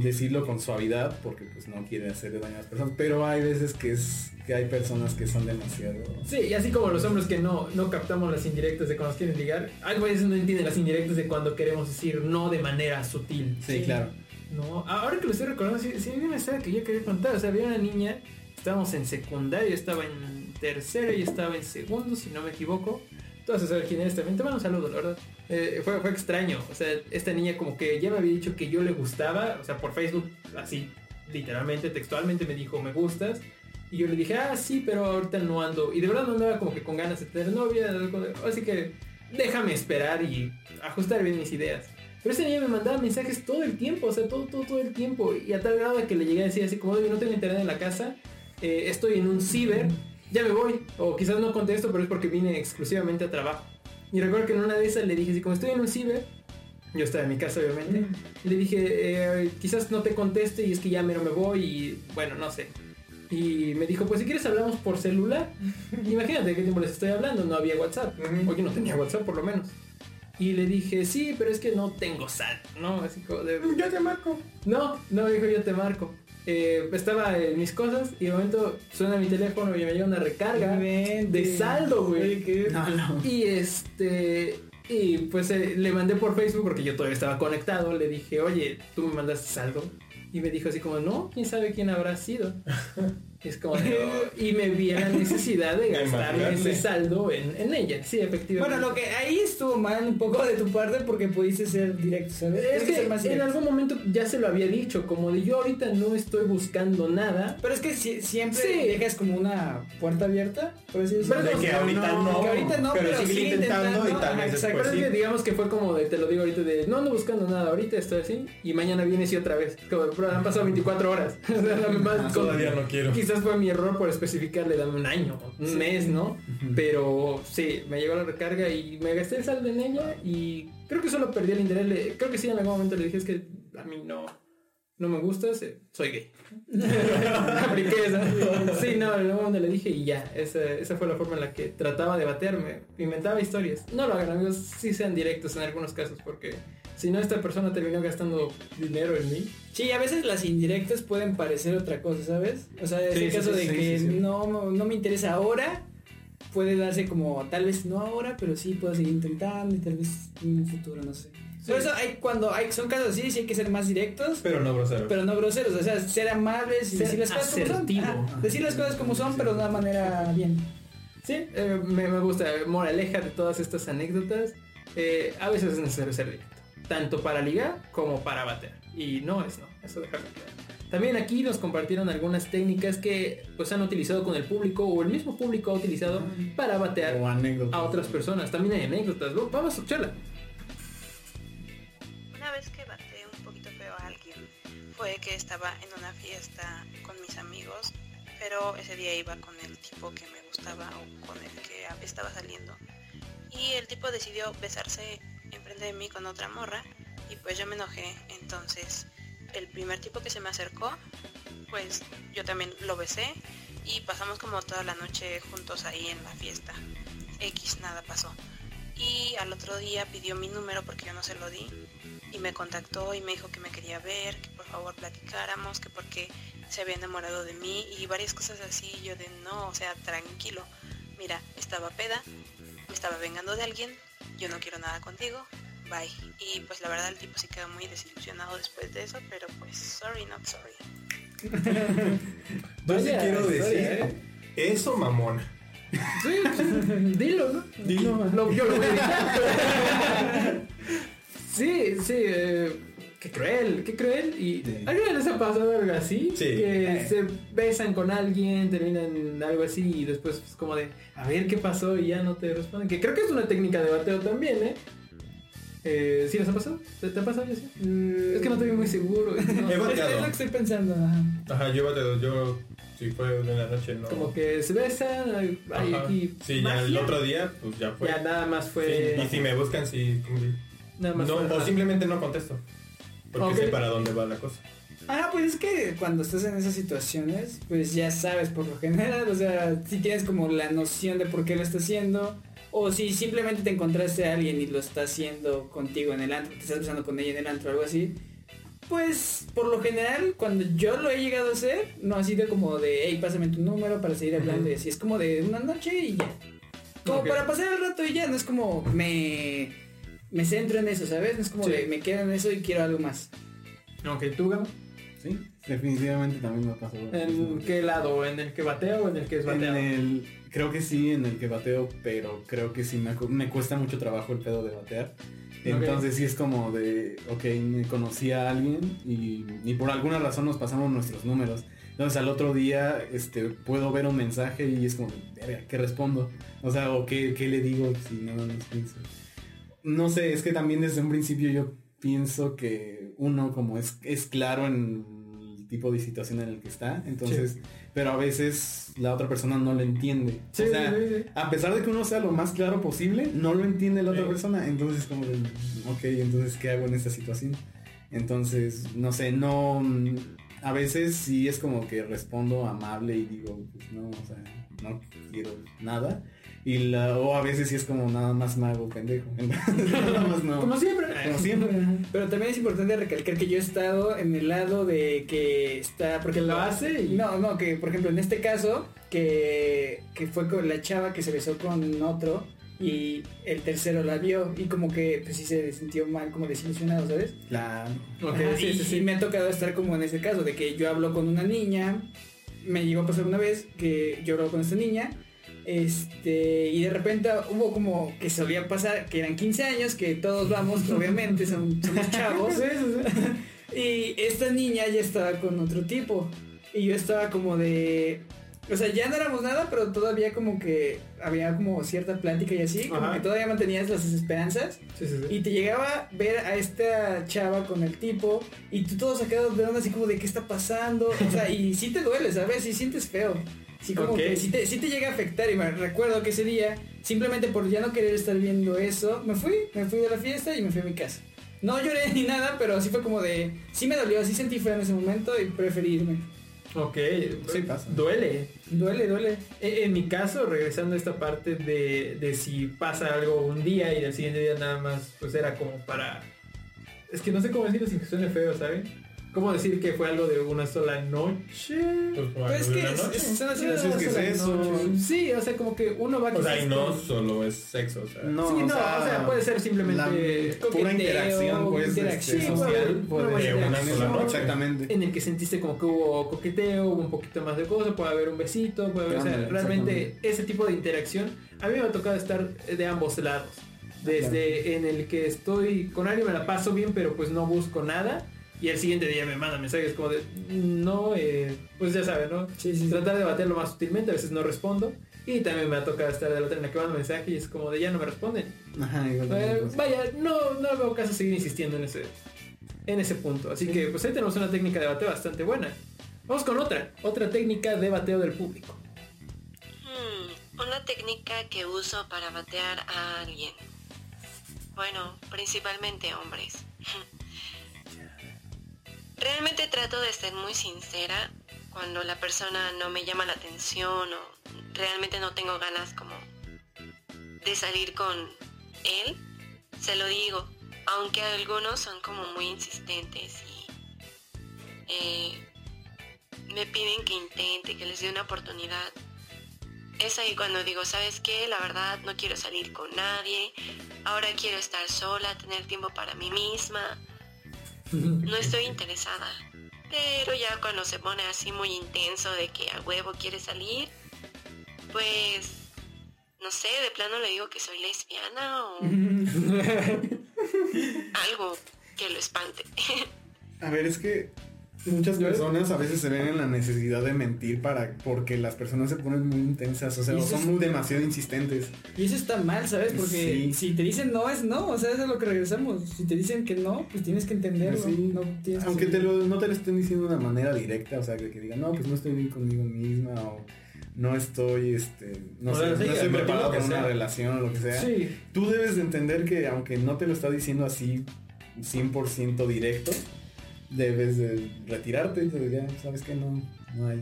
decirlo con suavidad porque pues no quiere hacerle daño a las personas, pero hay veces que es que hay personas que son demasiado Sí, y así como los hombres que no, no captamos las indirectas de cuando nos quieren ligar, hay veces no entienden las indirectas de cuando queremos decir no de manera sutil. Sí, claro. No, ahora que lo estoy recordando, sí, sí había una historia que yo quería contar. O sea, había una niña, estábamos en secundaria, yo estaba en tercero y estaba en segundo, si no me equivoco. Entonces, a ver quién eres también. Te mando un saludo, la verdad. Eh, fue, extraño. O sea, esta niña como que ya me había dicho que yo le gustaba. O sea, por Facebook, así, literalmente, textualmente me dijo, me gustas. Y yo le dije, ah, sí, pero ahorita no ando. Y de verdad no andaba como que con ganas de tener novia. Así que déjame esperar y ajustar bien mis ideas. Pero ese niño me mandaba mensajes todo el tiempo, o sea, todo, todo, todo el tiempo. Y a tal grado que le llegué a decir así como, oye, no tengo internet en la casa, eh, estoy en un ciber, ya me voy. O quizás no contesto, pero es porque vine exclusivamente a trabajo. Y recuerdo que en una de esas le dije así como, estoy en un ciber, yo estaba en mi casa obviamente, y le dije, eh, quizás no te conteste y es que ya mero me voy y bueno, no sé. Y me dijo, pues si quieres hablamos por celular. Imagínate de qué tiempo les estoy hablando, no había WhatsApp. O yo no tenía WhatsApp por lo menos. Y le dije, sí, pero es que no tengo sal, ¿no? Así como de... Yo te marco. No, no, dijo yo te marco. Eh, estaba en mis cosas y de momento suena mi teléfono y me llega una recarga de saldo, güey. No, no. Y este... Y pues eh, le mandé por Facebook porque yo todavía estaba conectado. Le dije, oye, tú me mandaste saldo. Y me dijo así como, no, quién sabe quién habrá sido. Es como, de, "Oh", y me vi la necesidad de imaginarle. ese saldo en, en ella. Sí, efectivamente. Bueno, lo que ahí estuvo mal un poco de tu parte porque pudiste ser directo, ¿sabes? Es que más en algún momento ya se lo había dicho, como de yo ahorita no estoy buscando nada. Pero es que si- siempre Sí. dejas como una puerta abierta, por así decirlo. Pero De que no, ahorita no, no, que ahorita no, pero, pero sigue sigue intentando, y intentando, tal vez después que digamos que fue como de, te lo digo ahorita, de no ando buscando nada, ahorita estoy así, y mañana vienes y otra vez. Como, han pasado 24 horas. O sea, la verdad, con- Todavía no quiero. Quizás fue mi error por especificarle, dame un año, un mes, ¿no? Pero sí, me llegó la recarga y me gasté el saldo en ella y creo que solo perdí el interés. Le- creo que sí, en algún momento le dije, es que a mí no, no me gustas, soy gay. Apliqué esa. Sí, no, en algún momento le dije y ya, esa, esa fue la forma en la que trataba de batearme, inventaba historias. No lo hagan amigos, sí sean directos en algunos casos porque si no esta persona terminó gastando dinero en mí. Sí, a veces las indirectas pueden parecer otra cosa, ¿sabes? O sea, es Sí, el sí, caso sí, de sí, que sí, sí. No, no me interesa ahora, puede darse como, tal vez no ahora, pero sí puedo seguir intentando y tal vez en un futuro, no sé. Por eso hay, cuando hay, son casos así, sí hay que ser más directos, Pero no grosero. pero no groseros. O sea, ser amables y Ser decir las cosas como son. decir las cosas como son, pero de una manera bien. Sí, eh, me, me gusta. Moraleja de todas estas anécdotas. eh, a veces es necesario ser directo. Tanto para ligar como para bater. Y no es no. Eso dejarlo claro. También aquí nos compartieron algunas técnicas que pues han utilizado con el público o el mismo público ha utilizado para batear O anécdotas. a otras personas. También hay anécdotas. ¿no? Vamos a escucharla. Una vez que baté un poquito feo a alguien, fue que estaba en una fiesta con mis amigos, pero ese día iba con el tipo que me gustaba o con el que estaba saliendo. Y el tipo decidió besarse enfrente de mí con otra morra y pues yo me enojé. Entonces el primer tipo que se me acercó, pues yo también lo besé y pasamos como toda la noche juntos ahí en la fiesta. X, nada pasó. Y al otro día pidió mi número porque yo no se lo di y me contactó y me dijo que me quería ver, que por favor platicáramos, que porque se había enamorado de mí y varias cosas así. Yo de no, o sea, tranquilo. Mira, estaba peda, me estaba vengando de alguien, yo no quiero nada contigo, bye. Y pues la verdad el tipo sí quedó muy desilusionado después de eso, pero pues sorry, not sorry. Yo sí quiero decir ¿eh? eso, mamona. Sí, sí, dilo, ¿no? Dilo. Lo- yo lo voy a editar. sí, sí. eh, qué cruel, qué cruel. ¿Y Sí. alguien les ha pasado algo así? Sí. Que se besan con alguien, terminan en algo así y después es como de, a ver qué pasó y ya no te responden. Que creo que es una técnica de bateo también, ¿eh? Eh, ¿Sí les ha pasado? ¿Te, te ha pasado, Jessy? Es que no estoy muy seguro. ¿no? He Es, es lo bateado. que estoy pensando. ajá. Ajá, yo bateo. Yo, si fue de la noche, no. Como que se besan, hay, hay aquí Sí, ya el otro día, pues ya fue. Ya nada más Sí, fue... Y si me buscan, sí. Nada más No, fue- o simplemente no contesto. Porque sé para dónde va la cosa. Ah, pues es que cuando estás en esas situaciones, pues ya sabes por lo general, o sea, si tienes como la noción de por qué lo está haciendo, o si simplemente te encontraste a alguien y lo está haciendo contigo en el antro, te estás besando con ella en el antro o algo así, pues por lo general cuando yo lo he llegado a hacer, no ha sido como de, hey, pásame tu número para seguir hablando y así, es como de una noche y ya. Como para pasar el rato y ya, no es como me, me centro en eso, ¿sabes? No es como Sí. de me quedo en eso y quiero algo más. Ok, tú, Gabo? Sí, definitivamente también me pasó. ¿En qué lado? ¿En el que bateo o en el que es En bateado? el, creo que sí, en el que bateo, pero creo que sí me, me cuesta mucho trabajo el pedo de batear. Entonces sí es como de, ok, me conocí a alguien y, y por alguna razón nos pasamos nuestros números. Entonces al otro día este, puedo ver un mensaje y es como, ¿qué respondo? O sea, o qué, qué le digo si no nos pienso. No sé, es que también desde un principio yo pienso que uno como es, es claro en el tipo de situación en el que está, entonces, pero a veces la otra persona no lo entiende. Sí, o sea, sí, a pesar de que uno sea lo más claro posible, no lo entiende la otra persona, entonces como, de, ok, entonces, ¿qué hago en esta situación? Entonces, no sé, no, a veces sí es como que respondo amable y digo, pues no, o sea, no quiero nada. Y la, o a veces sí es como nada más me hago pendejo. Nada más no. Como siempre. Como siempre. Pero también es importante recalcar que yo he estado en el lado de que está, porque lo hace y- No, no, que por ejemplo en este caso, que, que fue con la chava que se besó con otro y el tercero la vio y como que pues sí se sintió mal, como desilusionado, ¿sabes? Claro. Ok, Ajá, sí, y, sí, sí. me ha tocado estar como en ese caso, de que yo hablo con una niña, me llegó a pasar una vez que yo hablaba con esta niña, este, y de repente hubo como que solía pasar, que eran 15 años, que todos vamos, obviamente, son, somos chavos, y esta niña ya estaba con otro tipo, y yo estaba como de... O sea, ya no éramos nada, pero todavía como que había como cierta plática y así, como Ajá. que todavía mantenías las esperanzas. Sí, sí, sí. Y te llegaba a ver a esta chava con el tipo y tú todo sacado de onda así como de qué está pasando. O sea, y sí te duele, ¿sabes? Sí sientes feo. Sí como Ok. que sí te, sí te llega a afectar y me recuerdo que ese día, simplemente por ya no querer estar viendo eso, me fui, me fui de la fiesta y me fui a mi casa. No lloré ni nada, pero sí fue como de, sí me dolió, sí sentí feo en ese momento y preferí irme. Ok, Sí pasa. duele. Duele, duele. E- En mi caso, regresando a esta parte de, de si pasa algo un día y el siguiente día nada más, pues era como para... Es que no sé cómo decirlo sin que suene feo, ¿saben? ¿Cómo decir que fue algo de una sola noche? Pues, Pues es que una es- noche. es- son así Una las sola ¿qué es eso? noche. Sí, o sea, como que uno va O sea, y no solo es sexo, o sea. No, sí, no, o sea, puede ser simplemente pura interacción, pues, interacción, este, puede social, puede buena de una sola noche. Exactamente. en el que sentiste como que hubo coqueteo, hubo un poquito más de cosas, puede haber un besito, puede haber, o sea, realmente ese tipo de interacción, a mí me ha tocado estar de ambos lados. Desde en el que estoy con alguien me la paso bien, pero pues no busco nada. Y el siguiente día me manda mensajes como de, no, eh, pues ya saben, ¿no? Tratar de baterlo más sutilmente, a veces no respondo. Y también me ha tocado estar de la otra en la que manda mensaje y es como de, ya no me responden. Ajá, igual. Eh, vaya, no, no veo caso seguir insistiendo en ese, en ese punto. Así que pues ahí tenemos una técnica de bateo bastante buena. Vamos con otra, otra técnica de bateo del público. Hmm, una técnica que uso para batear a alguien. Bueno, principalmente hombres. Realmente trato de ser muy sincera cuando la persona no me llama la atención o realmente no tengo ganas como de salir con él. Se lo digo, aunque algunos son como muy insistentes y eh, me piden que intente, que les dé una oportunidad. Es ahí cuando digo, ¿sabes qué? La verdad no quiero salir con nadie. Ahora quiero estar sola, tener tiempo para mí misma. No estoy interesada. Pero ya cuando se pone así muy intenso de que a huevo quiere salir, pues no sé, de plano le digo que soy lesbiana o algo que lo espante. A ver, es que muchas personas a veces se ven en la necesidad de mentir para porque las personas se ponen muy intensas, o sea, o son es- muy demasiado insistentes. Y eso está mal, ¿sabes? Porque Sí. si te dicen no es no, o sea, eso es lo que regresamos. Si te dicen que no, pues tienes que entenderlo. Sí. No tienes que Aunque te seguir. lo, no te lo estén diciendo de una manera directa, o sea, de que digan, no, pues no estoy bien conmigo misma o no estoy, este, no sé, sea, no sí, estoy preparado que para una sea. relación o lo que sea. Sí, Tú debes de entender que aunque no te lo está diciendo así 100% directo, debes de retirarte y te diría, sabes que no, no hay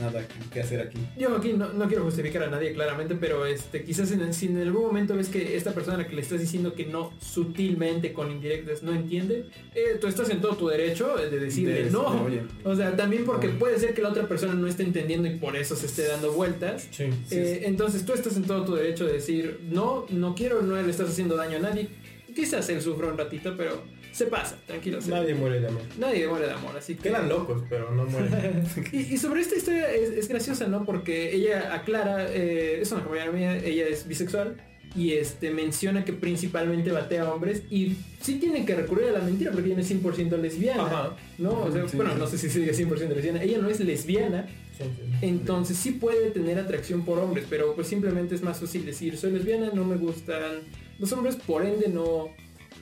nada que hacer aquí. yo aquí no, no quiero justificar a nadie claramente, pero este quizás en, si en algún momento ves que esta persona a la que le estás diciendo que no sutilmente con indirectas no entiende, eh, tú estás en todo tu derecho de decirle De no. O sea, también porque puede ser que la otra persona no esté entendiendo y por eso se esté dando vueltas. Sí. Eh, entonces tú estás en todo tu derecho de decir, no, no quiero, no le estás haciendo daño a nadie. Quizás él sufra un ratito, pero se pasa, tranquilo. Nadie muere de amor. nadie muere de amor, así que... Quedan locos, pero no mueren. Y, y sobre esta historia es, es graciosa, ¿no? Porque ella aclara, eh, es una compañera mía, ella es bisexual y este menciona que principalmente batea a hombres y sí tiene que recurrir a la mentira porque ella no es 100% lesbiana, Ajá. ¿no? O sea, Sí. bueno, no sé si sigue 100% lesbiana, ella no es lesbiana, sí. entonces sí puede tener atracción por hombres, pero pues simplemente es más fácil decir, soy lesbiana, no me gustan los hombres, por ende no,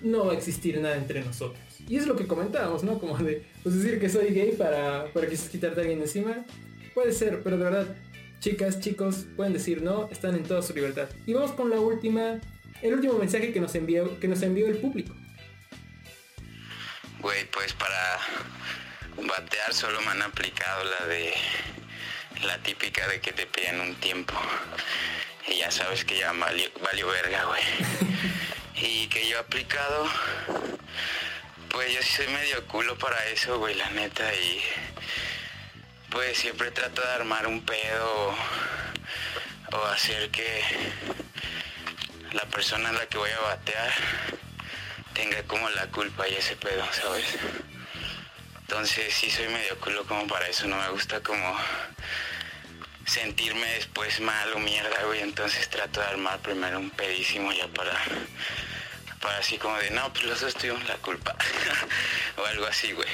no va a existir nada entre nosotros. Y es lo que comentábamos, ¿no? Como de pues decir que soy gay para, para quizás quitarte a alguien encima. Puede ser, pero de verdad, chicas, chicos, pueden decir no, están en toda su libertad. Y vamos con la última, el último mensaje que nos envió, que nos envió el público. Güey, pues para batear solo me han aplicado la de la típica de que te piden un tiempo. Y ya sabes que ya valió, valió verga, güey. Y que yo he aplicado, pues yo sí soy medio culo para eso, güey, la neta. Y pues siempre trato de armar un pedo o hacer que la persona a la que voy a batear tenga como la culpa y ese pedo, ¿sabes? Entonces sí soy medio culo como para eso, no me gusta como sentirme después mal o mierda, güey, entonces trato de armar primero un pedísimo ya para para así como de, no, pues los dos tuvimos la culpa o algo así, güey.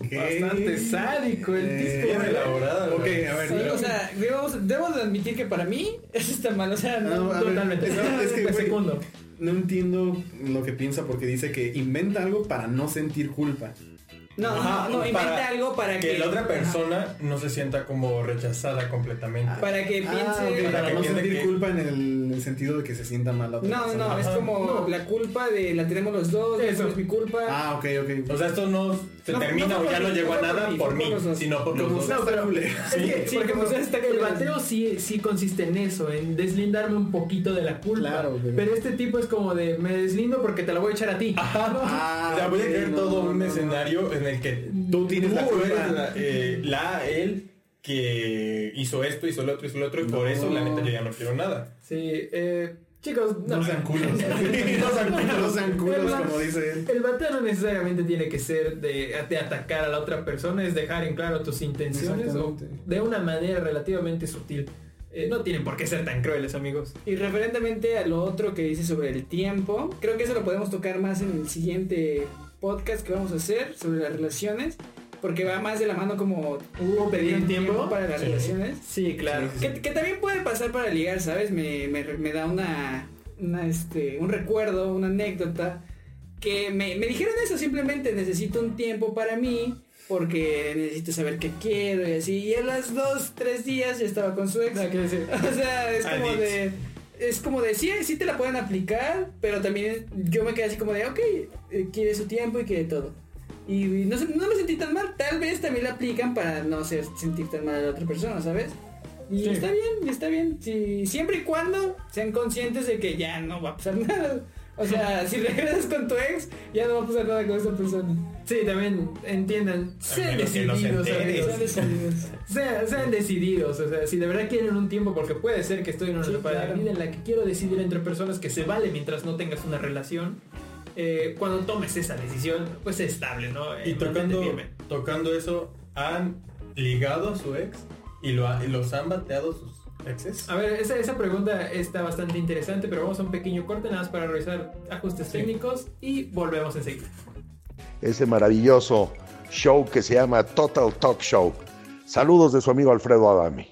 Bastante sádico el Eh, tipo. Bien elaborada. Ok, a ver. Sí, o sea, debemos, debo de admitir que para mí eso está mal, o sea, no, No, a ver, Totalmente. no, es que, güey. No entiendo lo que piensa porque dice que inventa algo para no sentir culpa. No, Ajá, no, no, inventa algo para que, que la otra Ajá. persona no se sienta como rechazada completamente. Para que piense. Ah, ok, Para para que no piense sentir que- culpa en el, el sentido de que se sienta mal la otra No, persona. no, es Ajá. como No. la culpa de la tenemos los dos, Eso. eso es mi culpa. Ah, ok, ok. O sea, esto no se No, termina no o ya no llegó a nada mí, por mí, sino por los dos. No, pero es que, Sí, por ejemplo, como sea, está el bateo sí, sí consiste en eso, en deslindarme un poquito de la culpa. Claro, pero... pero- este tipo es como de me deslindo porque te la voy a echar a ti. Ah, o sea, voy a no, todo un escenario en el que Tú tienes la culpa. eh, la, él, que hizo esto, hizo lo otro, hizo lo otro, y por No. eso la neta yo ya no quiero nada. Sí, eh, chicos, No sean culos. no sean culos. No sean culos, como dice él. El bateo no necesariamente tiene que ser de, de atacar a la otra persona, es dejar en claro tus intenciones o de una manera relativamente sutil. Eh, no tienen por qué ser tan crueles, amigos. Y referentemente a lo otro que dice sobre el tiempo, creo que eso lo podemos tocar más en el siguiente podcast que vamos a hacer sobre las relaciones, porque va más de la mano como ¿Hubo pedir un tiempo? para las Sí. relaciones. Sí, claro. Que, que también puede pasar para ligar, ¿sabes? Me, me, me da una, una, este, un recuerdo, una anécdota, que me, me dijeron eso, simplemente necesito un tiempo para mí, porque necesito saber qué quiero y así. Y a las dos, tres días ya estaba con su ex. O sea, es como de... Es como de, sí, sí te la pueden aplicar, pero también yo me quedé así como de, ok, eh, quiere su tiempo y quiere todo. Y no, no me sentí tan mal, tal vez también la aplican para no hacer sentir tan mal a la otra persona, ¿sabes? Y Sí. está bien, está bien. Sí, siempre y cuando sean conscientes de que ya no va a pasar nada. O sea, si regresas con tu ex, ya no va a pasar nada con esa persona. Sí, también entiendan, sean decididos, amigos. Sean decididos. Sean, sean decididos, o sea, si de verdad quieren un tiempo, porque puede ser que estoy en una Sí, etapa de vida en la que quiero decidir entre personas que se vale mientras no tengas una relación. eh, cuando tomes esa decisión, pues sé estable, ¿no? Eh, Y mantente tocando, tocando eso, ¿han ligado a su ex y, lo ha- y los han bateado sus A ver, esa, esa pregunta está bastante interesante, pero vamos a un pequeño corte nada más para revisar ajustes técnicos y volvemos enseguida. ese maravilloso show que se llama Total Talk Show. Saludos de su amigo Alfredo Adami.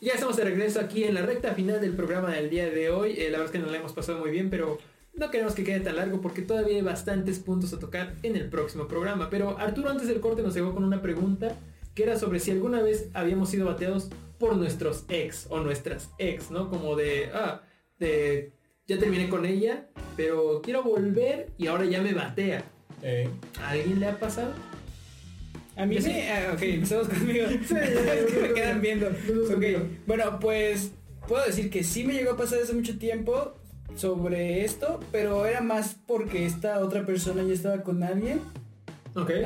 Ya estamos de regreso aquí en la recta final del programa del día de hoy. Eh, la verdad es que nos la hemos pasado muy bien, pero no queremos que quede tan largo porque todavía hay bastantes puntos a tocar en el próximo programa. Pero Arturo antes del corte nos llegó con una pregunta que era sobre si alguna vez habíamos sido bateados por nuestros ex o nuestras ex, ¿no? Como de, ah, de, ya terminé con ella, pero quiero volver y ahora ya me batea. Eh, ¿A alguien le ha pasado? A mí sí. me... ah, ok, empezamos conmigo. Sí, es que me quedan viendo. Ok, bueno, pues puedo decir que sí me llegó a pasar hace mucho tiempo sobre esto, pero era más porque esta otra persona ya estaba con alguien.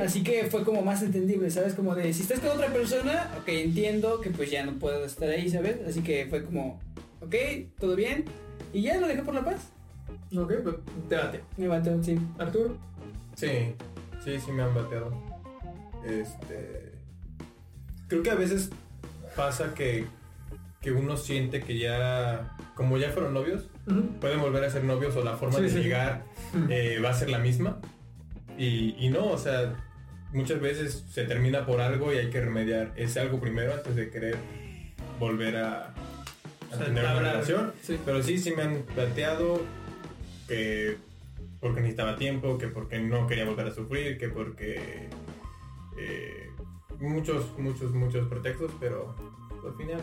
Así que fue como más entendible, ¿sabes? Como de, si estás con otra persona, ok, entiendo que pues ya no puedo estar ahí, ¿sabes? Así que fue como, ok, todo bien. Y ya lo dejé por la paz. Ok, pues te bate. Me bateo, sí. Arturo. sí, sí, sí me han bateado. Este. Creo que a veces pasa que, que uno siente que ya, como ya fueron novios, pueden volver a ser novios o la forma Sí, de sí. llegar eh, va a ser la misma. Y, y no, o sea, muchas veces se termina por algo y hay que remediar ese algo primero antes de querer volver a, tener una relación. sí. Pero sí, sí me han planteado que porque necesitaba tiempo, que porque no quería volver a sufrir, que porque eh, muchos, muchos, muchos pretextos, pero al final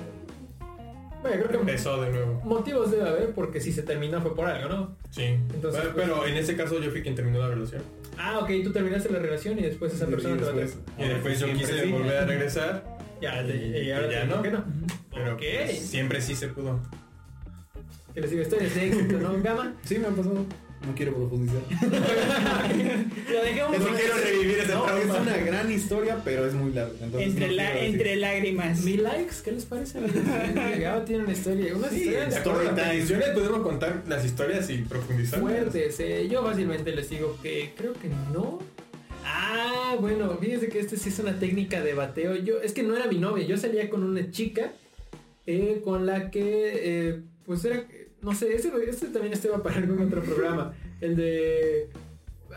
Bueno, creo que empezó de nuevo. motivos debe haber porque si se terminó fue por algo, ¿no? Sí. Entonces, pero, pues- pero en ese caso yo fui quien terminó la relación. Ah, ok, tú terminaste la relación y después esa Y persona te después- bateó. Y después yo quise sí. volver a regresar. Ya, y, ahora y ya no. ¿por qué no? Pero Ok. pues, siempre sí se pudo. Que les digo, historias de éxito, ¿no? Gama. Sí, me han pasado. No quiero profundizar. Lo dejamos No quiero revivir ese No, es una gran historia, pero es muy larga. entonces entre, no la, entre lágrimas. ¿Mi likes? ¿Qué les parece? Gama tiene una historia, unas Sí, historias de acuerdo a las Story podemos contar las historias y profundizar. fuertes. eh. Yo fácilmente les digo que creo que no. Ah, bueno, fíjense que este sí es una técnica de bateo. Yo, es que no era mi novia, yo salía con una chica eh, con la que, eh, pues era, no sé, este, este también estaba para algún otro programa. El de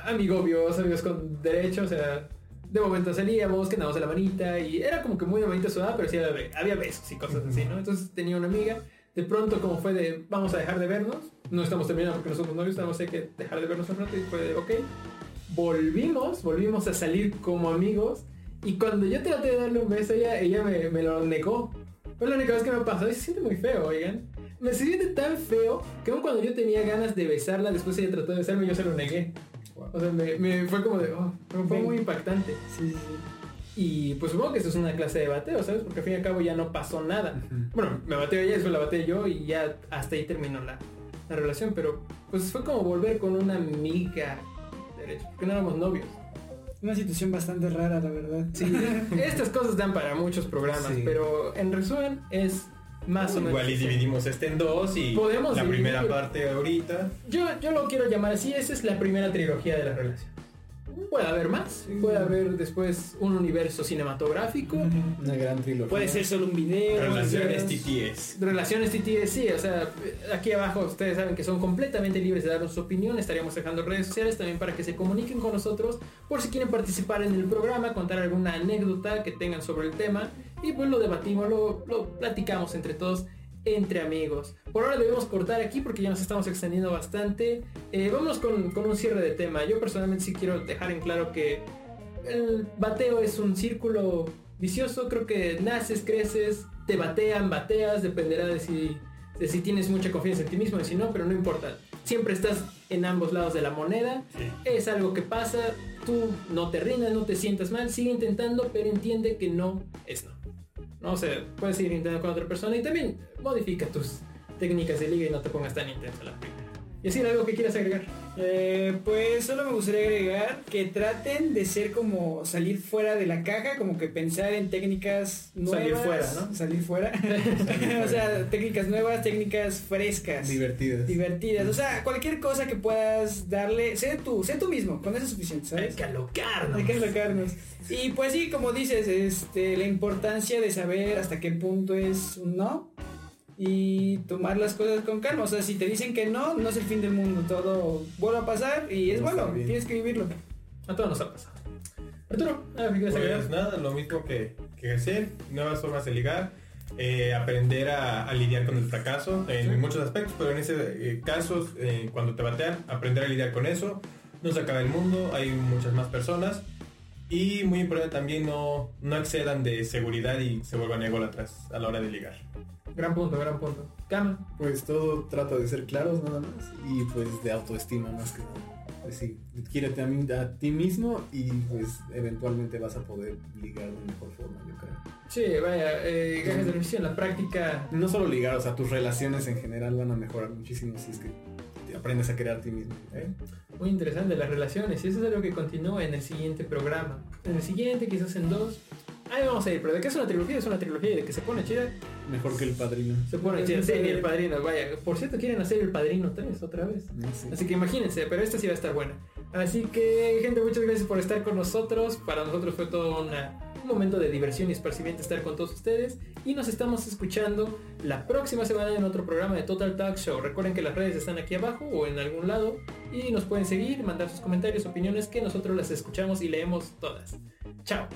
amigobios, amigos con derecho, o sea, de momento salíamos, que andábamos a la manita y era como que muy de manita sudada, pero sí había, había besos y cosas así, ¿no? Entonces tenía una amiga, de pronto como fue de, vamos a dejar de vernos, no estamos terminando porque no somos novios, tenemos que dejar de vernos un rato y fue de, ok, volvimos, volvimos a salir como amigos. Y cuando yo traté de darle un beso, ella, ella me, me lo negó. Fue la única vez que me pasó y se siente muy feo, oigan. Me siente tan feo que aun cuando yo tenía ganas de besarla, después ella trató de besarme y yo se lo negué. O sea, me, me fue como de, oh, fue muy impactante. Sí, sí, Y pues supongo que esto es una clase de bateo, ¿sabes? Porque al fin y al cabo ya no pasó nada. Bueno, me bateó ella, después la bateé yo y ya hasta ahí terminó la, la relación. Pero pues fue como volver con una amiga derecho, porque no éramos novios. Una situación bastante rara, la verdad. Sí, estas cosas dan para muchos programas, Sí. pero en resumen es más o menos. Igual y dividimos este en dos y Podemos la dividir. primera parte ahorita. Yo, yo lo quiero llamar así, esa es la primera trilogía de la relación. Puede haber más, puede haber después un universo cinematográfico, Una gran trilogía. Puede ser solo un video. Relaciones. TTS. relaciones TTS, sí, o sea, aquí abajo ustedes saben que son completamente libres de darnos su opinión, estaríamos dejando redes sociales también para que se comuniquen con nosotros por si quieren participar en el programa, contar alguna anécdota que tengan sobre el tema y pues lo debatimos, lo, lo platicamos entre todos entre amigos. Por ahora debemos cortar aquí porque ya nos estamos extendiendo bastante. Eh, vámonos con, con un cierre de tema. Yo personalmente sí quiero dejar en claro que el bateo es un círculo vicioso. Creo que naces, creces, te batean, bateas, dependerá de si, de si tienes mucha confianza en ti mismo y si no, pero no importa. Siempre estás en ambos lados de la moneda. Es algo que pasa. Tú no te rindas, no te sientas mal, sigue intentando, pero entiende que no es no. No sé, puedes seguir intentando con otra persona y también modifica tus técnicas de liga y no te pongas tan intenso la primera. Y así algo que quieras agregar. Eh, pues solo me gustaría agregar que traten de ser como salir fuera de la caja, como que pensar en técnicas nuevas. Salir fuera, ¿no? Salir fuera. o sea, técnicas nuevas, técnicas frescas. Divertidas. Divertidas. O sea, cualquier cosa que puedas darle, sé tú, sé tú mismo, con eso es suficiente, Hay ¿sabes? que alocarnos. Hay que alocarnos. Y pues sí, como dices, este, la importancia de saber hasta qué punto es un no y tomar las cosas con calma. O sea, si te dicen que no, no es el fin del mundo. Todo vuelve a pasar y es bueno, bien. tienes que vivirlo. A todos nos ha pasado. Arturo. Pues nada, lo mismo que, que hacer, nuevas formas de ligar, eh, aprender a, a lidiar con el fracaso en muchos aspectos, pero en ese eh, caso, eh, cuando te batean, aprender a lidiar con eso, no se acaba el mundo, hay muchas más personas y muy importante también no, no excedan de seguridad y se vuelvan ególatras a la hora de ligar. Gran punto, gran punto. Cama. Pues todo trata de ser claros nada más y pues de autoestima más que nada. Pues sí, quiérete a, ti mismo y pues eventualmente vas a poder ligar de mejor forma, yo creo. Sí, vaya, eh, de revisión, la práctica. No solo ligar, o sea, tus relaciones en general van a mejorar muchísimo si es que aprendes a querer a ti mismo. ¿eh? Muy interesante las relaciones y eso es algo que continúa en el siguiente programa. En el siguiente, quizás en dos. Ahí vamos a ir, pero de qué es una trilogía, es una trilogía y de que se pone chida, Mejor que el padrino. se pone chida. Sí, ni el padrino, vaya. Por cierto, quieren hacer el padrino 3 otra vez. Sé. Así que imagínense, pero esta sí va a estar buena. Así que, gente, muchas gracias por estar con nosotros. Para nosotros fue todo un momento de diversión y esparcimiento estar con todos ustedes. Y nos estamos escuchando la próxima semana en otro programa de Total Talk Show. Recuerden que las redes están aquí abajo o en algún lado. Y nos pueden seguir, mandar sus comentarios, opiniones, que nosotros las escuchamos y leemos todas. Chao.